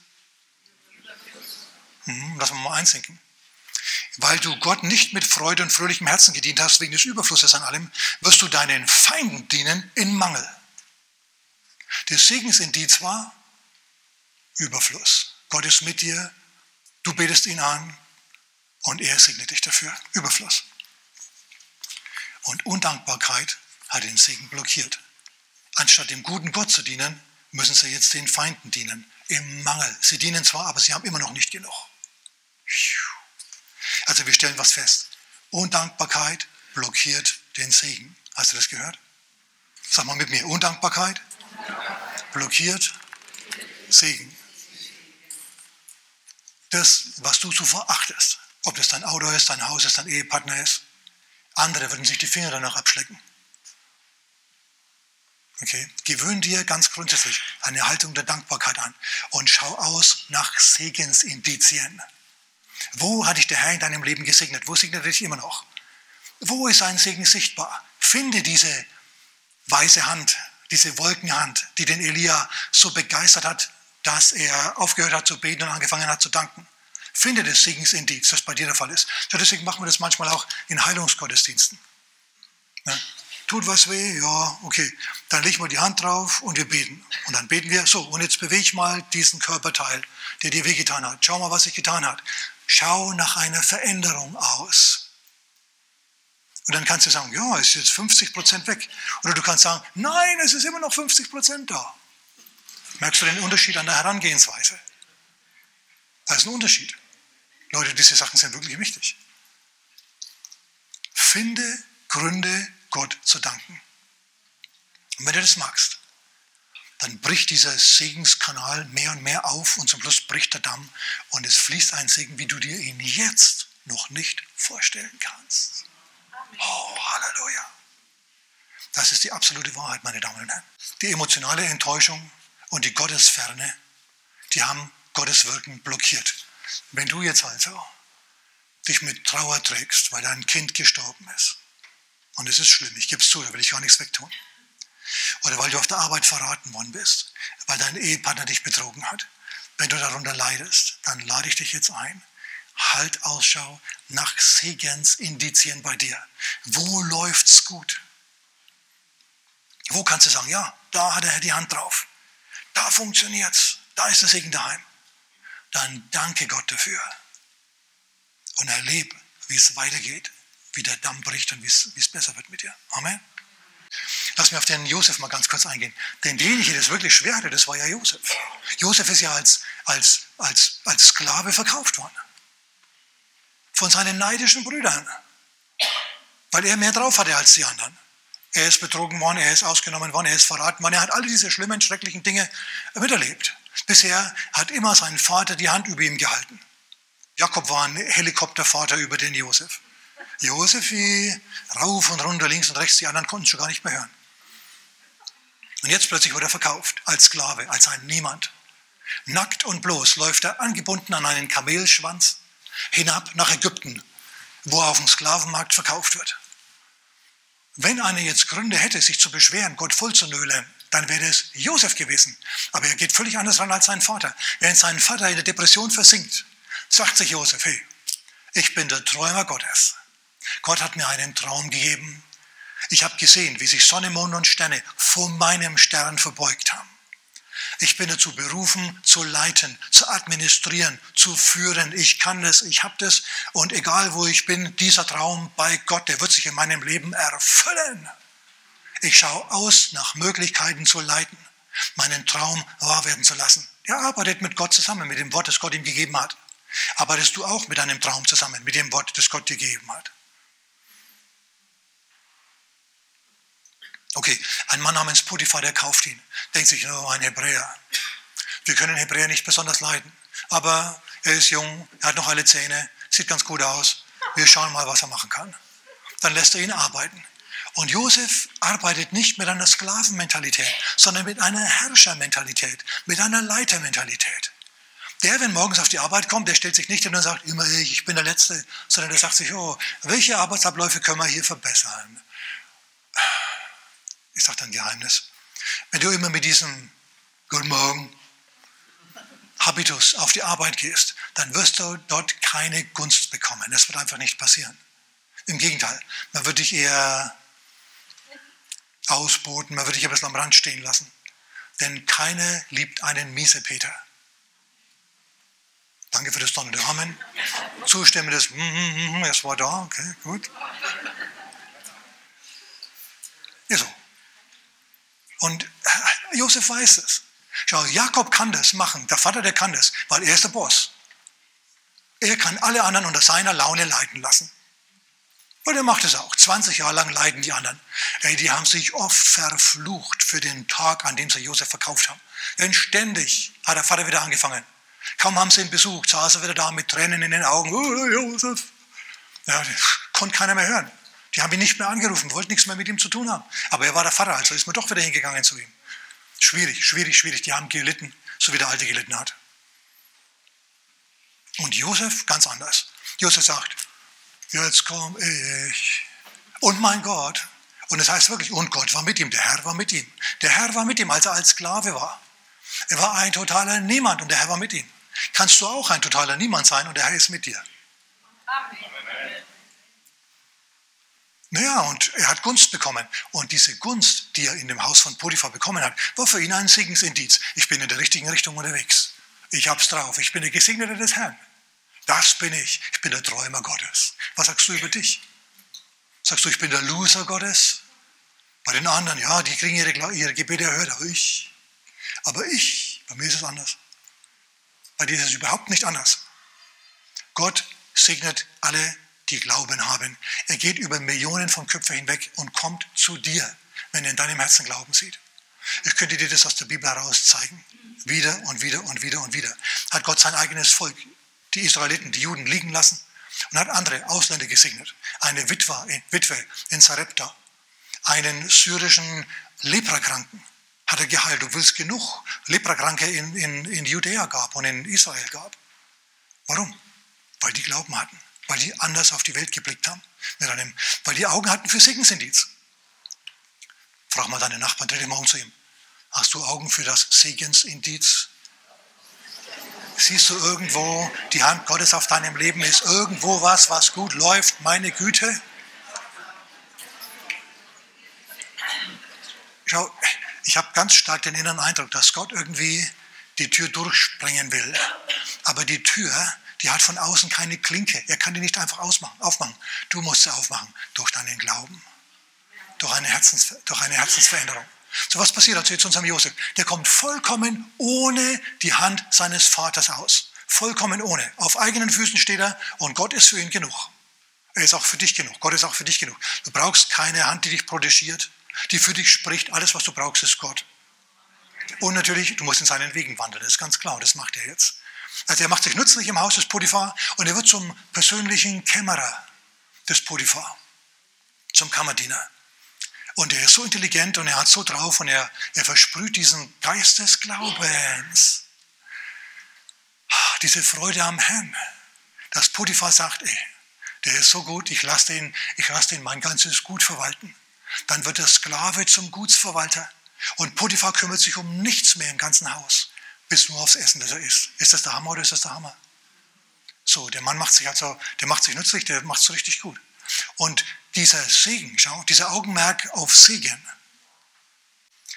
Hm, lass mal mal einsinken. Weil du Gott nicht mit Freude und fröhlichem Herzen gedient hast, wegen des Überflusses an allem, wirst du deinen Feinden dienen in Mangel. Das Segensindiz war Überfluss. Gott ist mit dir, du betest ihn an und er segnet dich dafür. Überfluss. Und Undankbarkeit hat den Segen blockiert. Anstatt dem guten Gott zu dienen, müssen sie jetzt den Feinden dienen. Im Mangel. Sie dienen zwar, aber sie haben immer noch nicht genug. Also wir stellen was fest. Undankbarkeit blockiert den Segen. Hast du das gehört? Sag mal mit mir, Undankbarkeit blockiert Segen. Das, was du so verachtest, ob das dein Auto ist, dein Haus ist, dein Ehepartner ist, andere würden sich die Finger danach abschlecken. Okay? Gewöhn dir ganz grundsätzlich eine Haltung der Dankbarkeit an und schau aus nach Segensindizien. Wo hat dich der Herr in deinem Leben gesegnet? Wo segnet er dich immer noch? Wo ist ein Segen sichtbar? Finde diese weiße Hand, diese Wolkenhand, die den Elia so begeistert hat, dass er aufgehört hat zu beten und angefangen hat zu danken. Finde das Segensindiz, das bei dir der Fall ist. Deswegen machen wir das manchmal auch in Heilungsgottesdiensten. Ja, tut was weh? Ja, okay. Dann legen wir die Hand drauf und wir beten. Und dann beten wir, so, und jetzt bewege ich mal diesen Körperteil, der dir wehgetan hat. Schau mal, was sich getan hat. Schau nach einer Veränderung aus. Und dann kannst du sagen, ja, es ist jetzt 50 Prozent weg. Oder du kannst sagen, nein, es ist immer noch 50 Prozent da. Merkst du den Unterschied an der Herangehensweise? Da ist ein Unterschied. Leute, diese Sachen sind wirklich wichtig. Finde Gründe, Gott zu danken. Und wenn du das magst, dann bricht dieser Segenskanal mehr und mehr auf und zum Schluss bricht der Damm und es fließt ein Segen, wie du dir ihn jetzt noch nicht vorstellen kannst. Oh, Halleluja. Das ist die absolute Wahrheit, meine Damen und Herren. Die emotionale Enttäuschung und die Gottesferne, die haben Gottes Wirken blockiert. Wenn du jetzt also dich mit Trauer trägst, weil dein Kind gestorben ist, und es ist schlimm, ich gebe es zu, da will ich gar nichts wegtun, oder weil du auf der Arbeit verraten worden bist, weil dein Ehepartner dich betrogen hat. Wenn du darunter leidest, dann lade ich dich jetzt ein. Halt Ausschau nach Segensindizien bei dir. Wo läuft's gut? Wo kannst du sagen, ja, da hat er die Hand drauf. Da funktioniert's. Da ist der Segen daheim. Dann danke Gott dafür. Und erlebe, wie es weitergeht, wie der Damm bricht und wie es besser wird mit dir. Amen. Lass mich auf den Josef mal ganz kurz eingehen. Denn derjenige, der es wirklich schwer hatte, das war ja Josef. Josef ist ja als, als, als, als Sklave verkauft worden. Von seinen neidischen Brüdern. Weil er mehr drauf hatte als die anderen. Er ist betrogen worden, er ist ausgenommen worden, er ist verraten worden. Er hat alle diese schlimmen, schrecklichen Dinge miterlebt. Bisher hat immer sein Vater die Hand über ihm gehalten. Jakob war ein Helikoptervater über den Josef. Josef rauf und runter, links und rechts, die anderen konnten es schon gar nicht mehr hören. Und jetzt plötzlich wird er verkauft als Sklave, als ein Niemand. Nackt und bloß läuft er angebunden an einen Kamelschwanz hinab nach Ägypten, wo er auf dem Sklavenmarkt verkauft wird. Wenn einer jetzt Gründe hätte, sich zu beschweren, Gott voll zu nölen, dann wäre es Josef gewesen. Aber er geht völlig anders ran als sein Vater. Während sein Vater in der Depression versinkt, sagt sich Josef, hey, ich bin der Träumer Gottes. Gott hat mir einen Traum gegeben Ich habe gesehen, wie sich Sonne, Mond und Sterne vor meinem Stern verbeugt haben. Ich bin dazu berufen, zu leiten, zu administrieren, zu führen. Ich kann das, ich habe das. Und egal wo ich bin, dieser Traum bei Gott, der wird sich in meinem Leben erfüllen. Ich schaue aus nach Möglichkeiten zu leiten, meinen Traum wahr werden zu lassen. Er arbeitet mit Gott zusammen, mit dem Wort, das Gott ihm gegeben hat. Arbeitest du auch mit deinem Traum zusammen, mit dem Wort, das Gott dir gegeben hat? Okay, ein Mann namens Potiphar, der kauft ihn. Denkt sich, oh, ein Hebräer. Wir können Hebräer nicht besonders leiden. Aber er ist jung, er hat noch alle Zähne, sieht ganz gut aus. Wir schauen mal, was er machen kann. Dann lässt er ihn arbeiten. Und Josef arbeitet nicht mit einer Sklavenmentalität, sondern mit einer Herrschermentalität, mit einer Leitermentalität. Der, wenn morgens auf die Arbeit kommt, der stellt sich nicht hin und sagt, immer ich, ich bin der Letzte, sondern der sagt sich, oh, welche Arbeitsabläufe können wir hier verbessern? Ich sage ein Geheimnis. Wenn du immer mit diesem Guten Morgen Habitus auf die Arbeit gehst, dann wirst du dort keine Gunst bekommen. Das wird einfach nicht passieren. Im Gegenteil, man wird dich eher ausboten, man wird dich ein bisschen am Rand stehen lassen. Denn keiner liebt einen Miesepeter. Danke für das donnernde Amen. Zustimmendes, mm, mm, mm, es war da, okay, gut. Ja, so. Und Josef weiß es. Schau, Jakob kann das machen, der Vater, der kann das, weil er ist der Boss. Er kann alle anderen unter seiner Laune leiten lassen. Und er macht es auch. 20 Jahre lang leiden die anderen. Ey, die haben sich oft verflucht für den Tag, an dem sie Josef verkauft haben. Denn ständig hat der Vater wieder angefangen. Kaum haben sie ihn besucht, saß er wieder da mit Tränen in den Augen. Oh, Josef. Ja, konnte keiner mehr hören. Die haben ihn nicht mehr angerufen, wollten nichts mehr mit ihm zu tun haben. Aber er war der Vater, also ist man doch wieder hingegangen zu ihm. Schwierig, schwierig, schwierig. Die haben gelitten, so wie der Alte gelitten hat. Und Josef ganz anders. Josef sagt, jetzt komme ich. Und mein Gott. Und es das heißt wirklich, und Gott war mit ihm, der Herr war mit ihm. Der Herr war mit ihm, als er als Sklave war. Er war ein totaler Niemand und der Herr war mit ihm. Kannst du auch ein totaler Niemand sein und der Herr ist mit dir. Amen. Naja, und er hat Gunst bekommen. Und diese Gunst, die er in dem Haus von Potiphar bekommen hat, war für ihn ein Segensindiz. Ich bin in der richtigen Richtung unterwegs. Ich hab's drauf. Ich bin der Gesegnete des Herrn. Das bin ich. Ich bin der Träumer Gottes. Was sagst du über dich? Sagst du, ich bin der Loser Gottes? Bei den anderen, ja, die kriegen ihre, ihre Gebete erhört, aber ich, aber ich, bei mir ist es anders. Bei dir ist es überhaupt nicht anders. Gott segnet alle die Glauben haben. Er geht über Millionen von Köpfen hinweg und kommt zu dir, wenn er in deinem Herzen Glauben sieht. Ich könnte dir das aus der Bibel heraus zeigen. Wieder und wieder und wieder und wieder. Hat Gott sein eigenes Volk, die Israeliten, die Juden liegen lassen und hat andere Ausländer gesegnet. Eine Witwe, Witwe in Sarepta, einen syrischen Leprakranken hat er geheilt, obwohl es genug Leprakranke in, in, in Judäa gab und in Israel gab. Warum? Weil die Glauben hatten weil die anders auf die Welt geblickt haben, mit einem, weil die Augen hatten für Segensindiz. Frag mal deine Nachbarn, dreh dich mal um zu ihm. Hast du Augen für das Segensindiz? Siehst du irgendwo, die Hand Gottes auf deinem Leben ist irgendwo was, was gut läuft, meine Güte? Schau, ich habe ganz stark den inneren Eindruck, dass Gott irgendwie die Tür durchsprengen will. Aber die Tür die hat von außen keine Klinke. Er kann die nicht einfach ausmachen, aufmachen. Du musst sie aufmachen durch deinen Glauben, durch eine, Herzens, durch eine Herzensveränderung. So was passiert also jetzt unserem Josef? Der kommt vollkommen ohne die Hand seines Vaters aus. Vollkommen ohne. Auf eigenen Füßen steht er und Gott ist für ihn genug. Er ist auch für dich genug. Gott ist auch für dich genug. Du brauchst keine Hand, die dich protegiert, die für dich spricht. Alles, was du brauchst, ist Gott. Und natürlich, du musst in seinen Wegen wandeln. Das ist ganz klar. Das macht er jetzt. Also er macht sich nützlich im Haus des Potiphar und er wird zum persönlichen Kämmerer des Potiphar, zum Kammerdiener. Und er ist so intelligent und er hat so drauf und er, er versprüht diesen Geist des Glaubens. Diese Freude am Herrn. Dass Potiphar sagt, ey, der ist so gut, ich lasse den, ich lasse den mein ganzes Gut verwalten. Dann wird der Sklave zum Gutsverwalter. Und Potiphar kümmert sich um nichts mehr im ganzen Haus bis nur aufs Essen, das er isst. Ist das der Hammer oder ist das der Hammer? So, der Mann macht sich also, der macht sich nützlich, der macht es richtig gut. Und dieser Segen, schau, dieser Augenmerk auf Segen,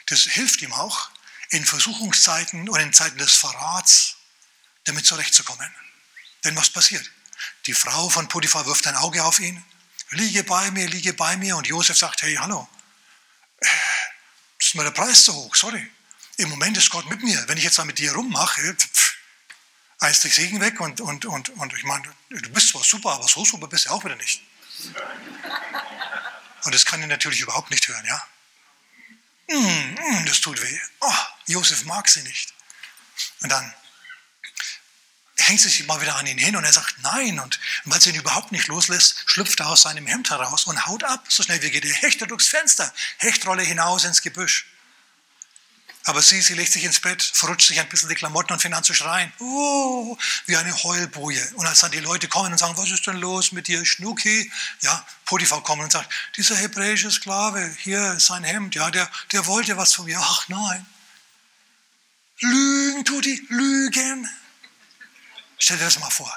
das hilft ihm auch in Versuchungszeiten und in Zeiten des Verrats, damit zurechtzukommen. Denn was passiert? Die Frau von Potiphar wirft ein Auge auf ihn, liege bei mir, liege bei mir und Josef sagt, hey, hallo, äh, das ist mir der Preis zu hoch, sorry. Im Moment ist Gott mit mir. Wenn ich jetzt da mit dir rummache, pff, eins durch Segen weg und, und, und, und ich meine, du bist zwar super, aber so super bist du auch wieder nicht. Und das kann er natürlich überhaupt nicht hören, ja. Mm, mm, das tut weh. Oh, Josef mag sie nicht. Und dann hängt sie sich mal wieder an ihn hin und er sagt nein. Und weil sie ihn überhaupt nicht loslässt, schlüpft er aus seinem Hemd heraus und haut ab. So schnell wie geht er, hechte durchs Fenster, Hechtrolle hinaus ins Gebüsch. Aber sie, sie legt sich ins Bett, verrutscht sich ein bisschen die Klamotten und fängt an zu schreien. Oh, wie eine Heulboje. Und als dann die Leute kommen und sagen, was ist denn los mit dir, Schnucki? Ja, Potiphar kommt und sagt, dieser hebräische Sklave, hier sein Hemd, ja, der, der wollte was von mir. Ach nein. Lügen tut die, lügen. Stell dir das mal vor.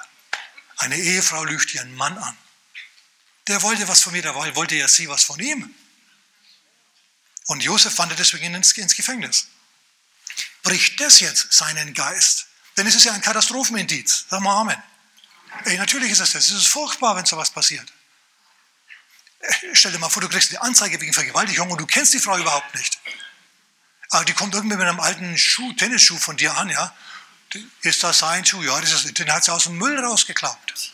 Eine Ehefrau lügt ihren Mann an. Der wollte was von mir, der wollte ja sie was von ihm. Und Josef wandert deswegen ins Gefängnis bricht das jetzt seinen Geist? Denn es ist ja ein Katastrophenindiz. Sag mal Amen. Ey, natürlich ist es das. Es ist furchtbar, wenn sowas passiert. Äh, stell dir mal vor, du kriegst eine Anzeige wegen Vergewaltigung und du kennst die Frau überhaupt nicht. Aber die kommt irgendwie mit einem alten Schuh, Tennisschuh von dir an, ja. Ist das sein Schuh? Ja, das ist, den hat sie aus dem Müll rausgeklappt.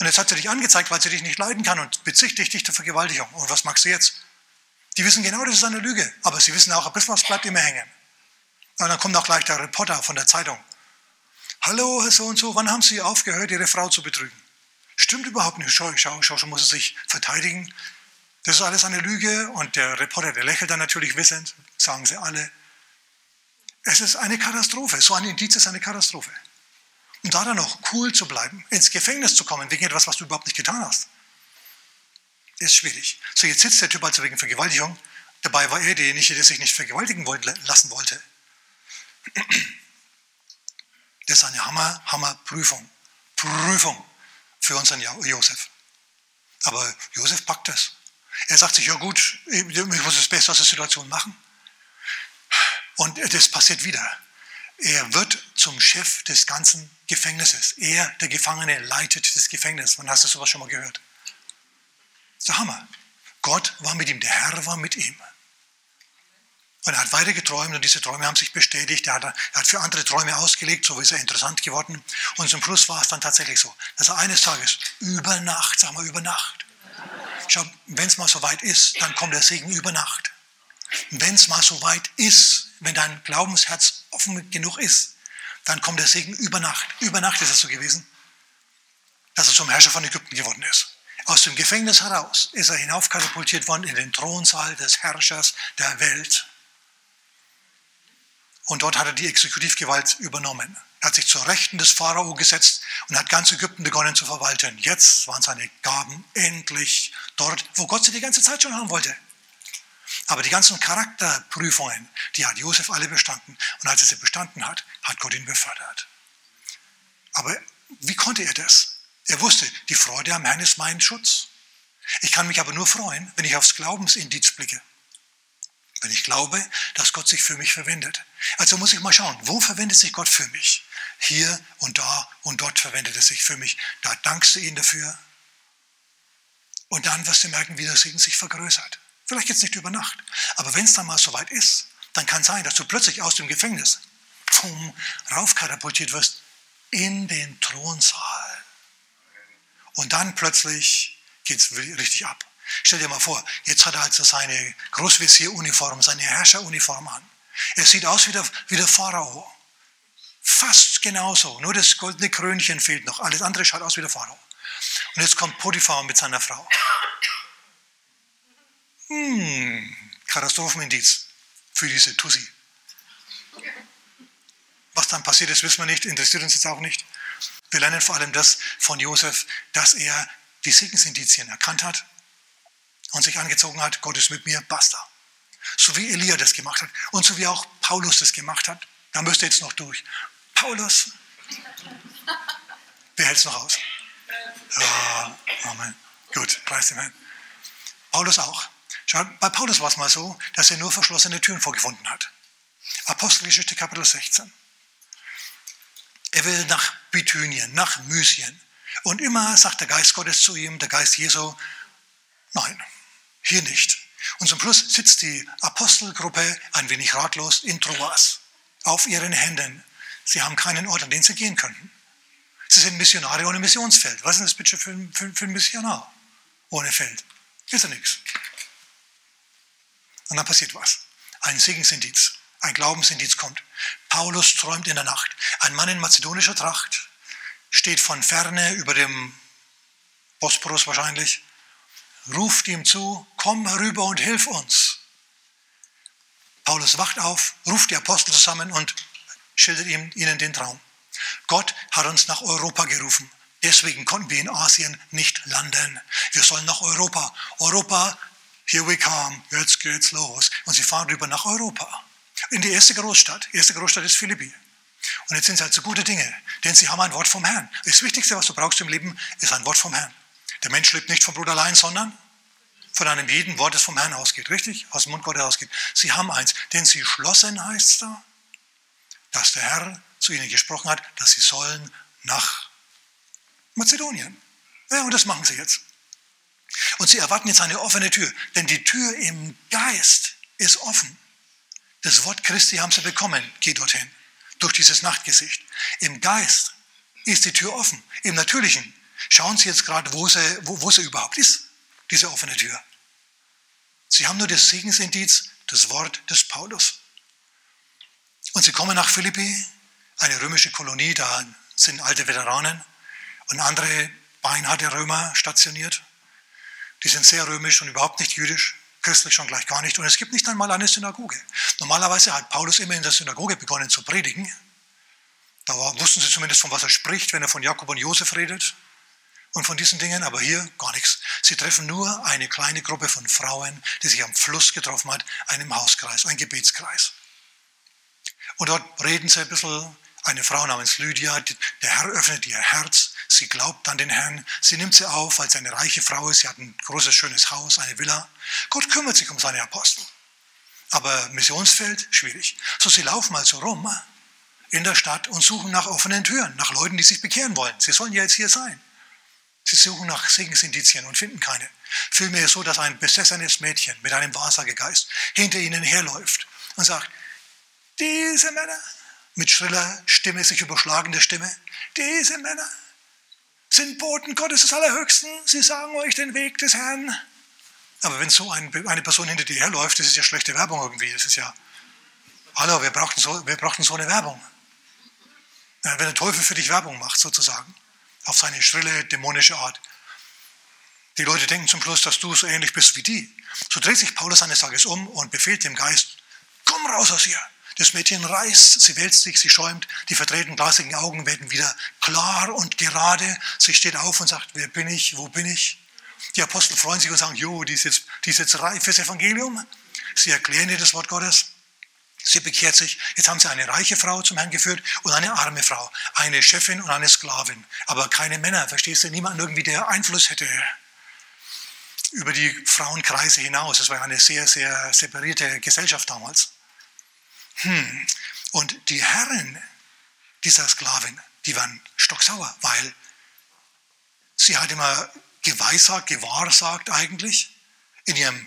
Und jetzt hat sie dich angezeigt, weil sie dich nicht leiden kann und bezichtigt dich der Vergewaltigung. Und was machst du jetzt? Die wissen genau, das ist eine Lüge. Aber sie wissen auch, ein bisschen was bleibt immer hängen. Und dann kommt auch gleich der Reporter von der Zeitung. Hallo, Herr so und so, wann haben Sie aufgehört, Ihre Frau zu betrügen? Stimmt überhaupt nicht. Schau, schau, schau, schon muss er sich verteidigen. Das ist alles eine Lüge. Und der Reporter, der lächelt dann natürlich wissend, sagen sie alle. Es ist eine Katastrophe. So ein Indiz ist eine Katastrophe. Und da dann noch cool zu bleiben, ins Gefängnis zu kommen wegen etwas, was du überhaupt nicht getan hast, ist schwierig. So, jetzt sitzt der Typ also wegen Vergewaltigung. Dabei war er derjenige, der sich nicht vergewaltigen lassen wollte. Das ist eine Hammer, Hammer Prüfung. Für unseren Josef. Aber Josef packt es. Er sagt sich, ja gut, ich muss das Beste aus der Situation machen. Und das passiert wieder. Er wird zum Chef des ganzen Gefängnisses. Er, der Gefangene, leitet das Gefängnis. Man hast das sowas schon mal gehört. Das ist der Hammer. Gott war mit ihm, der Herr war mit ihm. Und er hat weiter geträumt und diese Träume haben sich bestätigt. Er hat, er hat für andere Träume ausgelegt, so ist er interessant geworden. Und zum Schluss war es dann tatsächlich so, dass er eines Tages über Nacht, sagen wir über Nacht, schau, wenn es mal so weit ist, dann kommt der Segen über Nacht. Wenn es mal so weit ist, wenn dein Glaubensherz offen genug ist, dann kommt der Segen über Nacht. Über Nacht ist es so gewesen, dass er zum Herrscher von Ägypten geworden ist. Aus dem Gefängnis heraus ist er hinaufkatapultiert worden in den Thronsaal des Herrschers der Welt. Und dort hat er die Exekutivgewalt übernommen. Er hat sich zur Rechten des Pharao gesetzt und hat ganz Ägypten begonnen zu verwalten. Jetzt waren seine Gaben endlich dort, wo Gott sie die ganze Zeit schon haben wollte. Aber die ganzen Charakterprüfungen, die hat Josef alle bestanden. Und als er sie bestanden hat, hat Gott ihn befördert. Aber wie konnte er das? Er wusste, die Freude am Herrn ist mein Schutz. Ich kann mich aber nur freuen, wenn ich aufs Glaubensindiz blicke wenn ich glaube, dass Gott sich für mich verwendet. Also muss ich mal schauen, wo verwendet sich Gott für mich? Hier und da und dort verwendet er sich für mich. Da dankst du ihm dafür. Und dann wirst du merken, wie der Segen sich vergrößert. Vielleicht jetzt nicht über Nacht, aber wenn es dann mal soweit ist, dann kann es sein, dass du plötzlich aus dem Gefängnis pum, raufkatapultiert wirst in den Thronsaal. Und dann plötzlich geht es richtig ab. Stell dir mal vor, jetzt hat er also seine Großvizieruniform, seine Herrscheruniform an. Er sieht aus wie der, wie der Pharao. Fast genauso, nur das goldene Krönchen fehlt noch. Alles andere schaut aus wie der Pharao. Und jetzt kommt Potiphar mit seiner Frau. Hm, Katastrophenindiz für diese Tussi. Was dann passiert ist, wissen wir nicht, interessiert uns jetzt auch nicht. Wir lernen vor allem das von Josef, dass er die Segensindizien erkannt hat und sich angezogen hat, Gott ist mit mir, basta. So wie Elia das gemacht hat und so wie auch Paulus das gemacht hat. Da müsste jetzt noch durch. Paulus, wer hält es noch aus? Ja, Amen. Gut, preis dem Herrn. Paulus auch. Schau, bei Paulus war es mal so, dass er nur verschlossene Türen vorgefunden hat. Apostelgeschichte Kapitel 16. Er will nach Bithynien, nach Mysien. Und immer sagt der Geist Gottes zu ihm, der Geist Jesu, nein, hier nicht. Und zum Schluss sitzt die Apostelgruppe ein wenig ratlos in Troas, auf ihren Händen. Sie haben keinen Ort, an den sie gehen könnten. Sie sind Missionare ohne Missionsfeld. Was ist das bitte für, für, für ein Missionar ohne Feld? Ist ja nichts. Und dann passiert was. Ein Segensindiz, ein Glaubensindiz kommt. Paulus träumt in der Nacht. Ein Mann in mazedonischer Tracht steht von ferne über dem Bosporus wahrscheinlich, ruft ihm zu, komm herüber und hilf uns. Paulus wacht auf, ruft die Apostel zusammen und schildert ihnen den Traum. Gott hat uns nach Europa gerufen. Deswegen konnten wir in Asien nicht landen. Wir sollen nach Europa. Europa, here we come, jetzt geht's los. Und sie fahren rüber nach Europa. In die erste Großstadt. Die erste Großstadt ist Philippi. Und jetzt sind es halt so gute Dinge, denn sie haben ein Wort vom Herrn. Das Wichtigste, was du brauchst im Leben, ist ein Wort vom Herrn. Der Mensch lebt nicht vom Bruder allein, sondern von einem jeden Wort, das vom Herrn ausgeht, richtig? Aus dem Mund Gottes ausgeht. Sie haben eins, denn sie schlossen, heißt es da, dass der Herr zu ihnen gesprochen hat, dass sie sollen nach Mazedonien. Ja, und das machen sie jetzt. Und sie erwarten jetzt eine offene Tür, denn die Tür im Geist ist offen. Das Wort Christi haben sie bekommen, geh dorthin, durch dieses Nachtgesicht. Im Geist ist die Tür offen. Im Natürlichen schauen sie jetzt gerade, wo sie, wo, wo sie überhaupt ist, diese offene Tür. Sie haben nur das Segensindiz, das Wort des Paulus. Und sie kommen nach Philippi eine römische Kolonie, da sind alte Veteranen und andere beinharte Römer stationiert. Die sind sehr römisch und überhaupt nicht jüdisch, christlich schon gleich gar nicht. Und es gibt nicht einmal eine Synagoge. Normalerweise hat Paulus immer in der Synagoge begonnen zu predigen. Da wussten sie zumindest, von was er spricht, wenn er von Jakob und Josef redet und von diesen Dingen, aber hier gar nichts. Sie treffen nur eine kleine Gruppe von Frauen, die sich am Fluss getroffen hat, einem Hauskreis, ein Gebetskreis. Und dort reden sie ein bisschen eine Frau namens Lydia, der Herr öffnet ihr Herz, sie glaubt an den Herrn, sie nimmt sie auf, als eine reiche Frau ist, sie hat ein großes, schönes Haus, eine Villa. Gott kümmert sich um seine Apostel. Aber Missionsfeld, schwierig. So, sie laufen also rum in der Stadt und suchen nach offenen Türen, nach Leuten, die sich bekehren wollen. Sie sollen ja jetzt hier sein. Sie suchen nach Segensindizien und finden keine. Vielmehr so, dass ein besessenes Mädchen mit einem Wahrsagegeist hinter ihnen herläuft und sagt, diese Männer, mit schriller Stimme, sich überschlagender Stimme, diese Männer sind Boten Gottes des Allerhöchsten, sie sagen euch den Weg des Herrn. Aber wenn so ein, eine Person hinter dir herläuft, das ist ja schlechte Werbung irgendwie, das ist ja, hallo, wir brauchten so, wir brauchten so eine Werbung. Wenn der Teufel für dich Werbung macht, sozusagen, auf seine schrille, dämonische Art. Die Leute denken zum Schluss, dass du so ähnlich bist wie die. So dreht sich Paulus eines Tages um und befehlt dem Geist, komm raus aus ihr. Das Mädchen reißt, sie wälzt sich, sie schäumt, die verdrehten glasigen Augen werden wieder klar und gerade. Sie steht auf und sagt, wer bin ich, wo bin ich? Die Apostel freuen sich und sagen, jo, die ist jetzt, die ist jetzt reif fürs Evangelium. Sie erklären ihr das Wort Gottes. Sie bekehrt sich. Jetzt haben sie eine reiche Frau zum Herrn geführt und eine arme Frau. Eine Chefin und eine Sklavin. Aber keine Männer, verstehst du? Niemand irgendwie, der Einfluss hätte über die Frauenkreise hinaus. Das war eine sehr, sehr separierte Gesellschaft damals. Hm. Und die Herren dieser Sklavin, die waren stocksauer, weil sie hat immer geweissagt, gewahrsagt eigentlich, in ihrem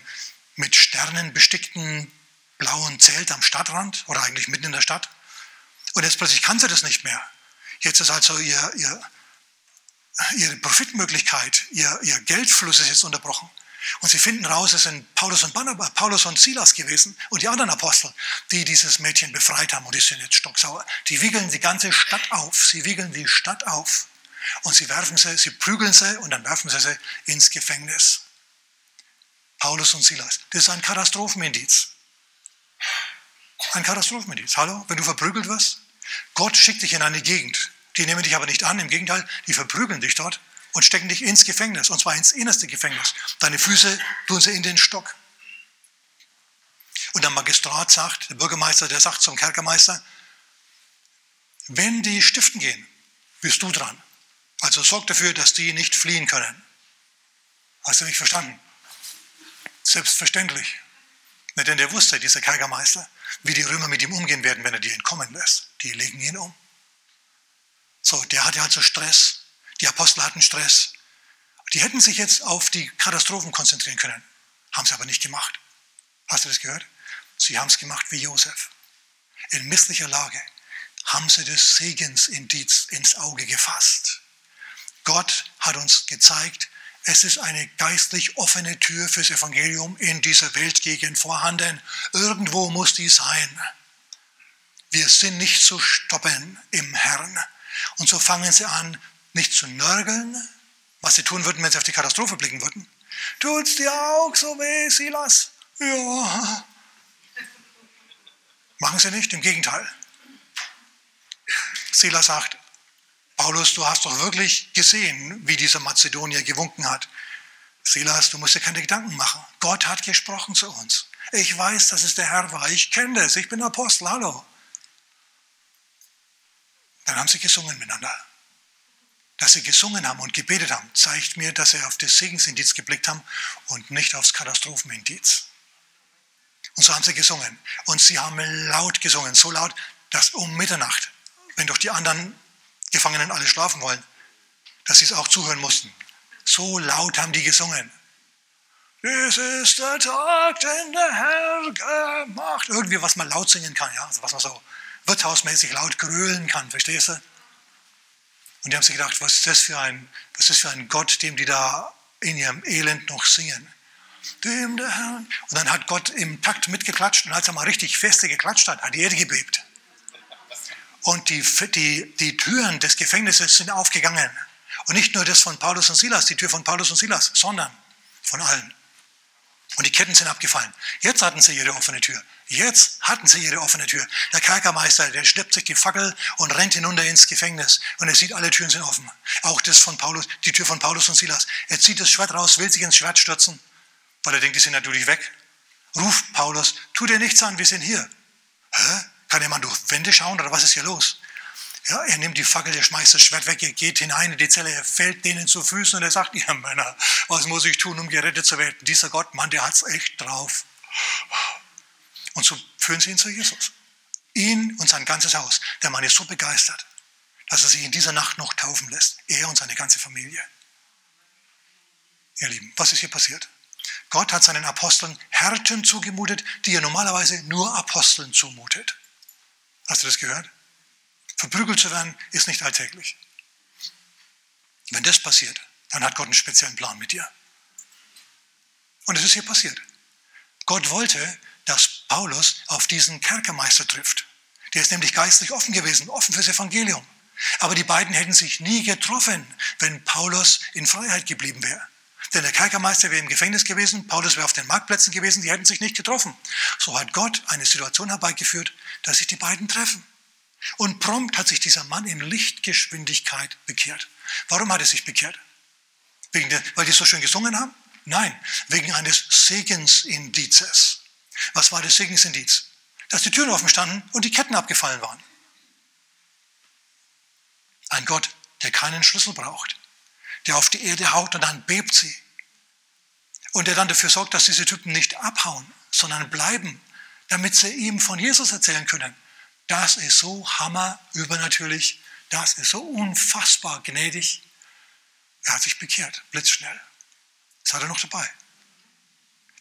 mit Sternen bestickten blauen Zelt am Stadtrand oder eigentlich mitten in der Stadt. Und jetzt plötzlich kann sie das nicht mehr. Jetzt ist also ihr, ihr, ihre Profitmöglichkeit, ihr, ihr Geldfluss ist jetzt unterbrochen. Und sie finden raus, es sind Paulus und, Barnabas, Paulus und Silas gewesen und die anderen Apostel, die dieses Mädchen befreit haben und die sind jetzt stocksauer. Die wiegeln die ganze Stadt auf. Sie wiegeln die Stadt auf und sie werfen sie, sie prügeln sie und dann werfen sie sie ins Gefängnis. Paulus und Silas. Das ist ein Katastrophenindiz. Ein Katastrophenindiz. Hallo, wenn du verprügelt wirst? Gott schickt dich in eine Gegend. Die nehmen dich aber nicht an, im Gegenteil, die verprügeln dich dort und stecken dich ins Gefängnis, und zwar ins innerste Gefängnis. Deine Füße tun sie in den Stock. Und der Magistrat sagt, der Bürgermeister, der sagt zum Kerkermeister, wenn die stiften gehen, bist du dran. Also sorg dafür, dass die nicht fliehen können. Hast du mich verstanden? Selbstverständlich. Na, denn der wusste, dieser Kerkermeister, wie die Römer mit ihm umgehen werden, wenn er die entkommen lässt. Die legen ihn um. So, der hatte halt so Stress. Die Apostel hatten Stress. Die hätten sich jetzt auf die Katastrophen konzentrieren können, haben sie aber nicht gemacht. Hast du das gehört? Sie haben es gemacht wie Josef. In misslicher Lage haben sie das Segensindiz ins Auge gefasst. Gott hat uns gezeigt, es ist eine geistlich offene Tür fürs Evangelium in dieser Weltgegend vorhanden. Irgendwo muss die sein. Wir sind nicht zu stoppen im Herrn. Und so fangen sie an, nicht zu nörgeln, was sie tun würden, wenn sie auf die Katastrophe blicken würden. Tut's dir auch so weh, Silas? Ja. Machen sie nicht, im Gegenteil. Silas sagt, Paulus, du hast doch wirklich gesehen, wie dieser Mazedonier gewunken hat. Silas, du musst dir keine Gedanken machen. Gott hat gesprochen zu uns. Ich weiß, dass es der Herr war. Ich kenne das. Ich bin Apostel. Hallo. Dann haben sie gesungen miteinander. Dass sie gesungen haben und gebetet haben, zeigt mir, dass sie auf das Segensindiz geblickt haben und nicht aufs Katastrophenindiz. Und so haben sie gesungen. Und sie haben laut gesungen, so laut, dass um Mitternacht, wenn doch die anderen Gefangenen alle schlafen wollen, dass sie es auch zuhören mussten. So laut haben die gesungen. Dies ist der Tag, den der Herr gemacht. Irgendwie, was man laut singen kann, ja, also was man so wirtshausmäßig laut grölen kann, verstehst du? Und die haben sich gedacht, was ist das für ein, was ist für ein Gott, dem die da in ihrem Elend noch singen? Dem der Herr. Und dann hat Gott im Takt mitgeklatscht und als er mal richtig feste geklatscht hat, hat die Erde gebebt und die, die, die Türen des Gefängnisses sind aufgegangen. Und nicht nur das von Paulus und Silas, die Tür von Paulus und Silas, sondern von allen. Und die Ketten sind abgefallen. Jetzt hatten sie ihre offene Tür. Jetzt hatten sie ihre offene Tür. Der Kerkermeister, der schnappt sich die Fackel und rennt hinunter ins Gefängnis. Und er sieht, alle Türen sind offen. Auch das von Paulus, die Tür von Paulus und Silas. Er zieht das Schwert raus, will sich ins Schwert stürzen, weil er denkt, die sind natürlich weg. Ruft Paulus, tu dir nichts an, wir sind hier. Hä? Kann jemand durch Wände schauen oder was ist hier los? Ja, er nimmt die Fackel, er schmeißt das Schwert weg, er geht hinein in die Zelle, er fällt denen zu Füßen und er sagt, ihr Männer, was muss ich tun, um gerettet zu werden? Dieser Gott, Mann, der hat es echt drauf. Und so führen sie ihn zu Jesus. Ihn und sein ganzes Haus. Der Mann ist so begeistert, dass er sich in dieser Nacht noch taufen lässt. Er und seine ganze Familie. Ihr Lieben, was ist hier passiert? Gott hat seinen Aposteln Härten zugemutet, die er normalerweise nur Aposteln zumutet. Hast du das gehört? Verprügelt zu werden ist nicht alltäglich. Wenn das passiert, dann hat Gott einen speziellen Plan mit dir. Und es ist hier passiert. Gott wollte, dass Paulus auf diesen Kerkermeister trifft. Der ist nämlich geistlich offen gewesen, offen fürs Evangelium. Aber die beiden hätten sich nie getroffen, wenn Paulus in Freiheit geblieben wäre. Denn der Kerkermeister wäre im Gefängnis gewesen, Paulus wäre auf den Marktplätzen gewesen, die hätten sich nicht getroffen. So hat Gott eine Situation herbeigeführt, dass sich die beiden treffen. Und prompt hat sich dieser Mann in Lichtgeschwindigkeit bekehrt. Warum hat er sich bekehrt? Wegen der, weil die so schön gesungen haben? Nein, wegen eines Segensindizes. Was war das Segensindiz? Dass die Türen offen standen und die Ketten abgefallen waren. Ein Gott, der keinen Schlüssel braucht der auf die Erde haut und dann bebt sie. Und der dann dafür sorgt, dass diese Typen nicht abhauen, sondern bleiben, damit sie ihm von Jesus erzählen können. Das ist so hammer übernatürlich, das ist so unfassbar gnädig. Er hat sich bekehrt, blitzschnell. Seid ihr noch dabei?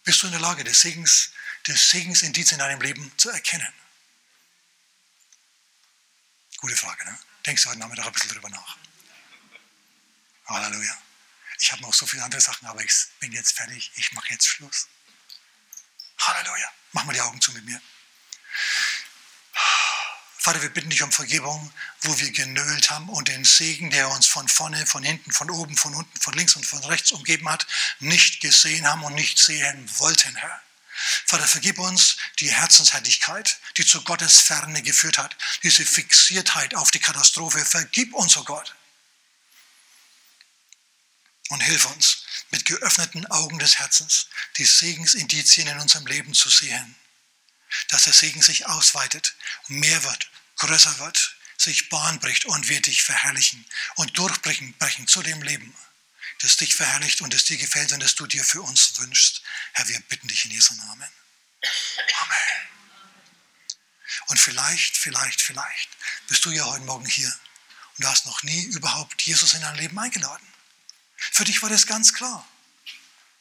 Bist du in der Lage, des Segens, des Segensindiz in deinem Leben zu erkennen? Gute Frage, ne? Denkst du heute Nachmittag ein bisschen drüber nach? Halleluja. Ich habe noch so viele andere Sachen, aber ich bin jetzt fertig. Ich mache jetzt Schluss. Halleluja. Mach mal die Augen zu mit mir. Vater, wir bitten dich um Vergebung, wo wir genölt haben und den Segen, der uns von vorne, von hinten, von oben, von unten, von links und von rechts umgeben hat, nicht gesehen haben und nicht sehen wollten, Herr. Vater, vergib uns die Herzenshärtigkeit, die zu Gottes Ferne geführt hat, diese Fixiertheit auf die Katastrophe. Vergib uns, oh Gott. Und hilf uns, mit geöffneten Augen des Herzens die Segensindizien in unserem Leben zu sehen. Dass der Segen sich ausweitet, mehr wird, größer wird, sich Bahn bricht und wir dich verherrlichen und durchbrechen brechen zu dem Leben, das dich verherrlicht und das dir gefällt und das du dir für uns wünschst. Herr, wir bitten dich in Jesu Namen. Amen. Und vielleicht, vielleicht, vielleicht bist du ja heute Morgen hier und du hast noch nie überhaupt Jesus in dein Leben eingeladen. Für dich war das ganz klar,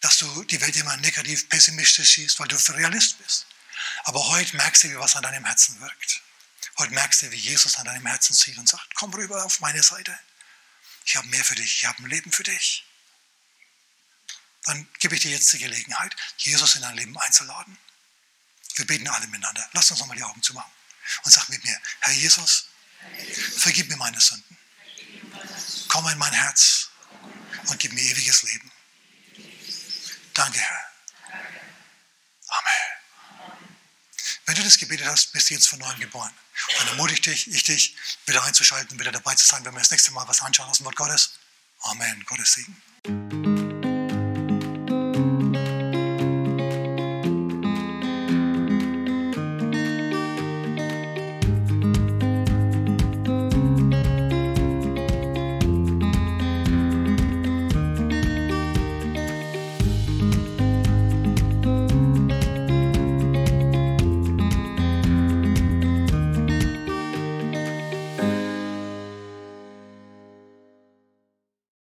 dass du die Welt immer negativ, pessimistisch siehst, weil du Realist bist. Aber heute merkst du, wie was an deinem Herzen wirkt. Heute merkst du, wie Jesus an deinem Herzen zieht und sagt, komm rüber auf meine Seite. Ich habe mehr für dich, ich habe ein Leben für dich. Dann gebe ich dir jetzt die Gelegenheit, Jesus in dein Leben einzuladen. Wir beten alle miteinander. Lass uns nochmal die Augen zumachen und sag mit mir, Herr Jesus, vergib mir meine Sünden. Komm in mein Herz und gib mir ewiges Leben. Danke, Herr. Amen. Wenn du das gebetet hast, bist du jetzt von neuem geboren. Dann ermutige dich, ich dich, wieder einzuschalten, wieder dabei zu sein, wenn wir das nächste Mal was anschauen aus dem Wort Gottes. Amen. Gottes Segen.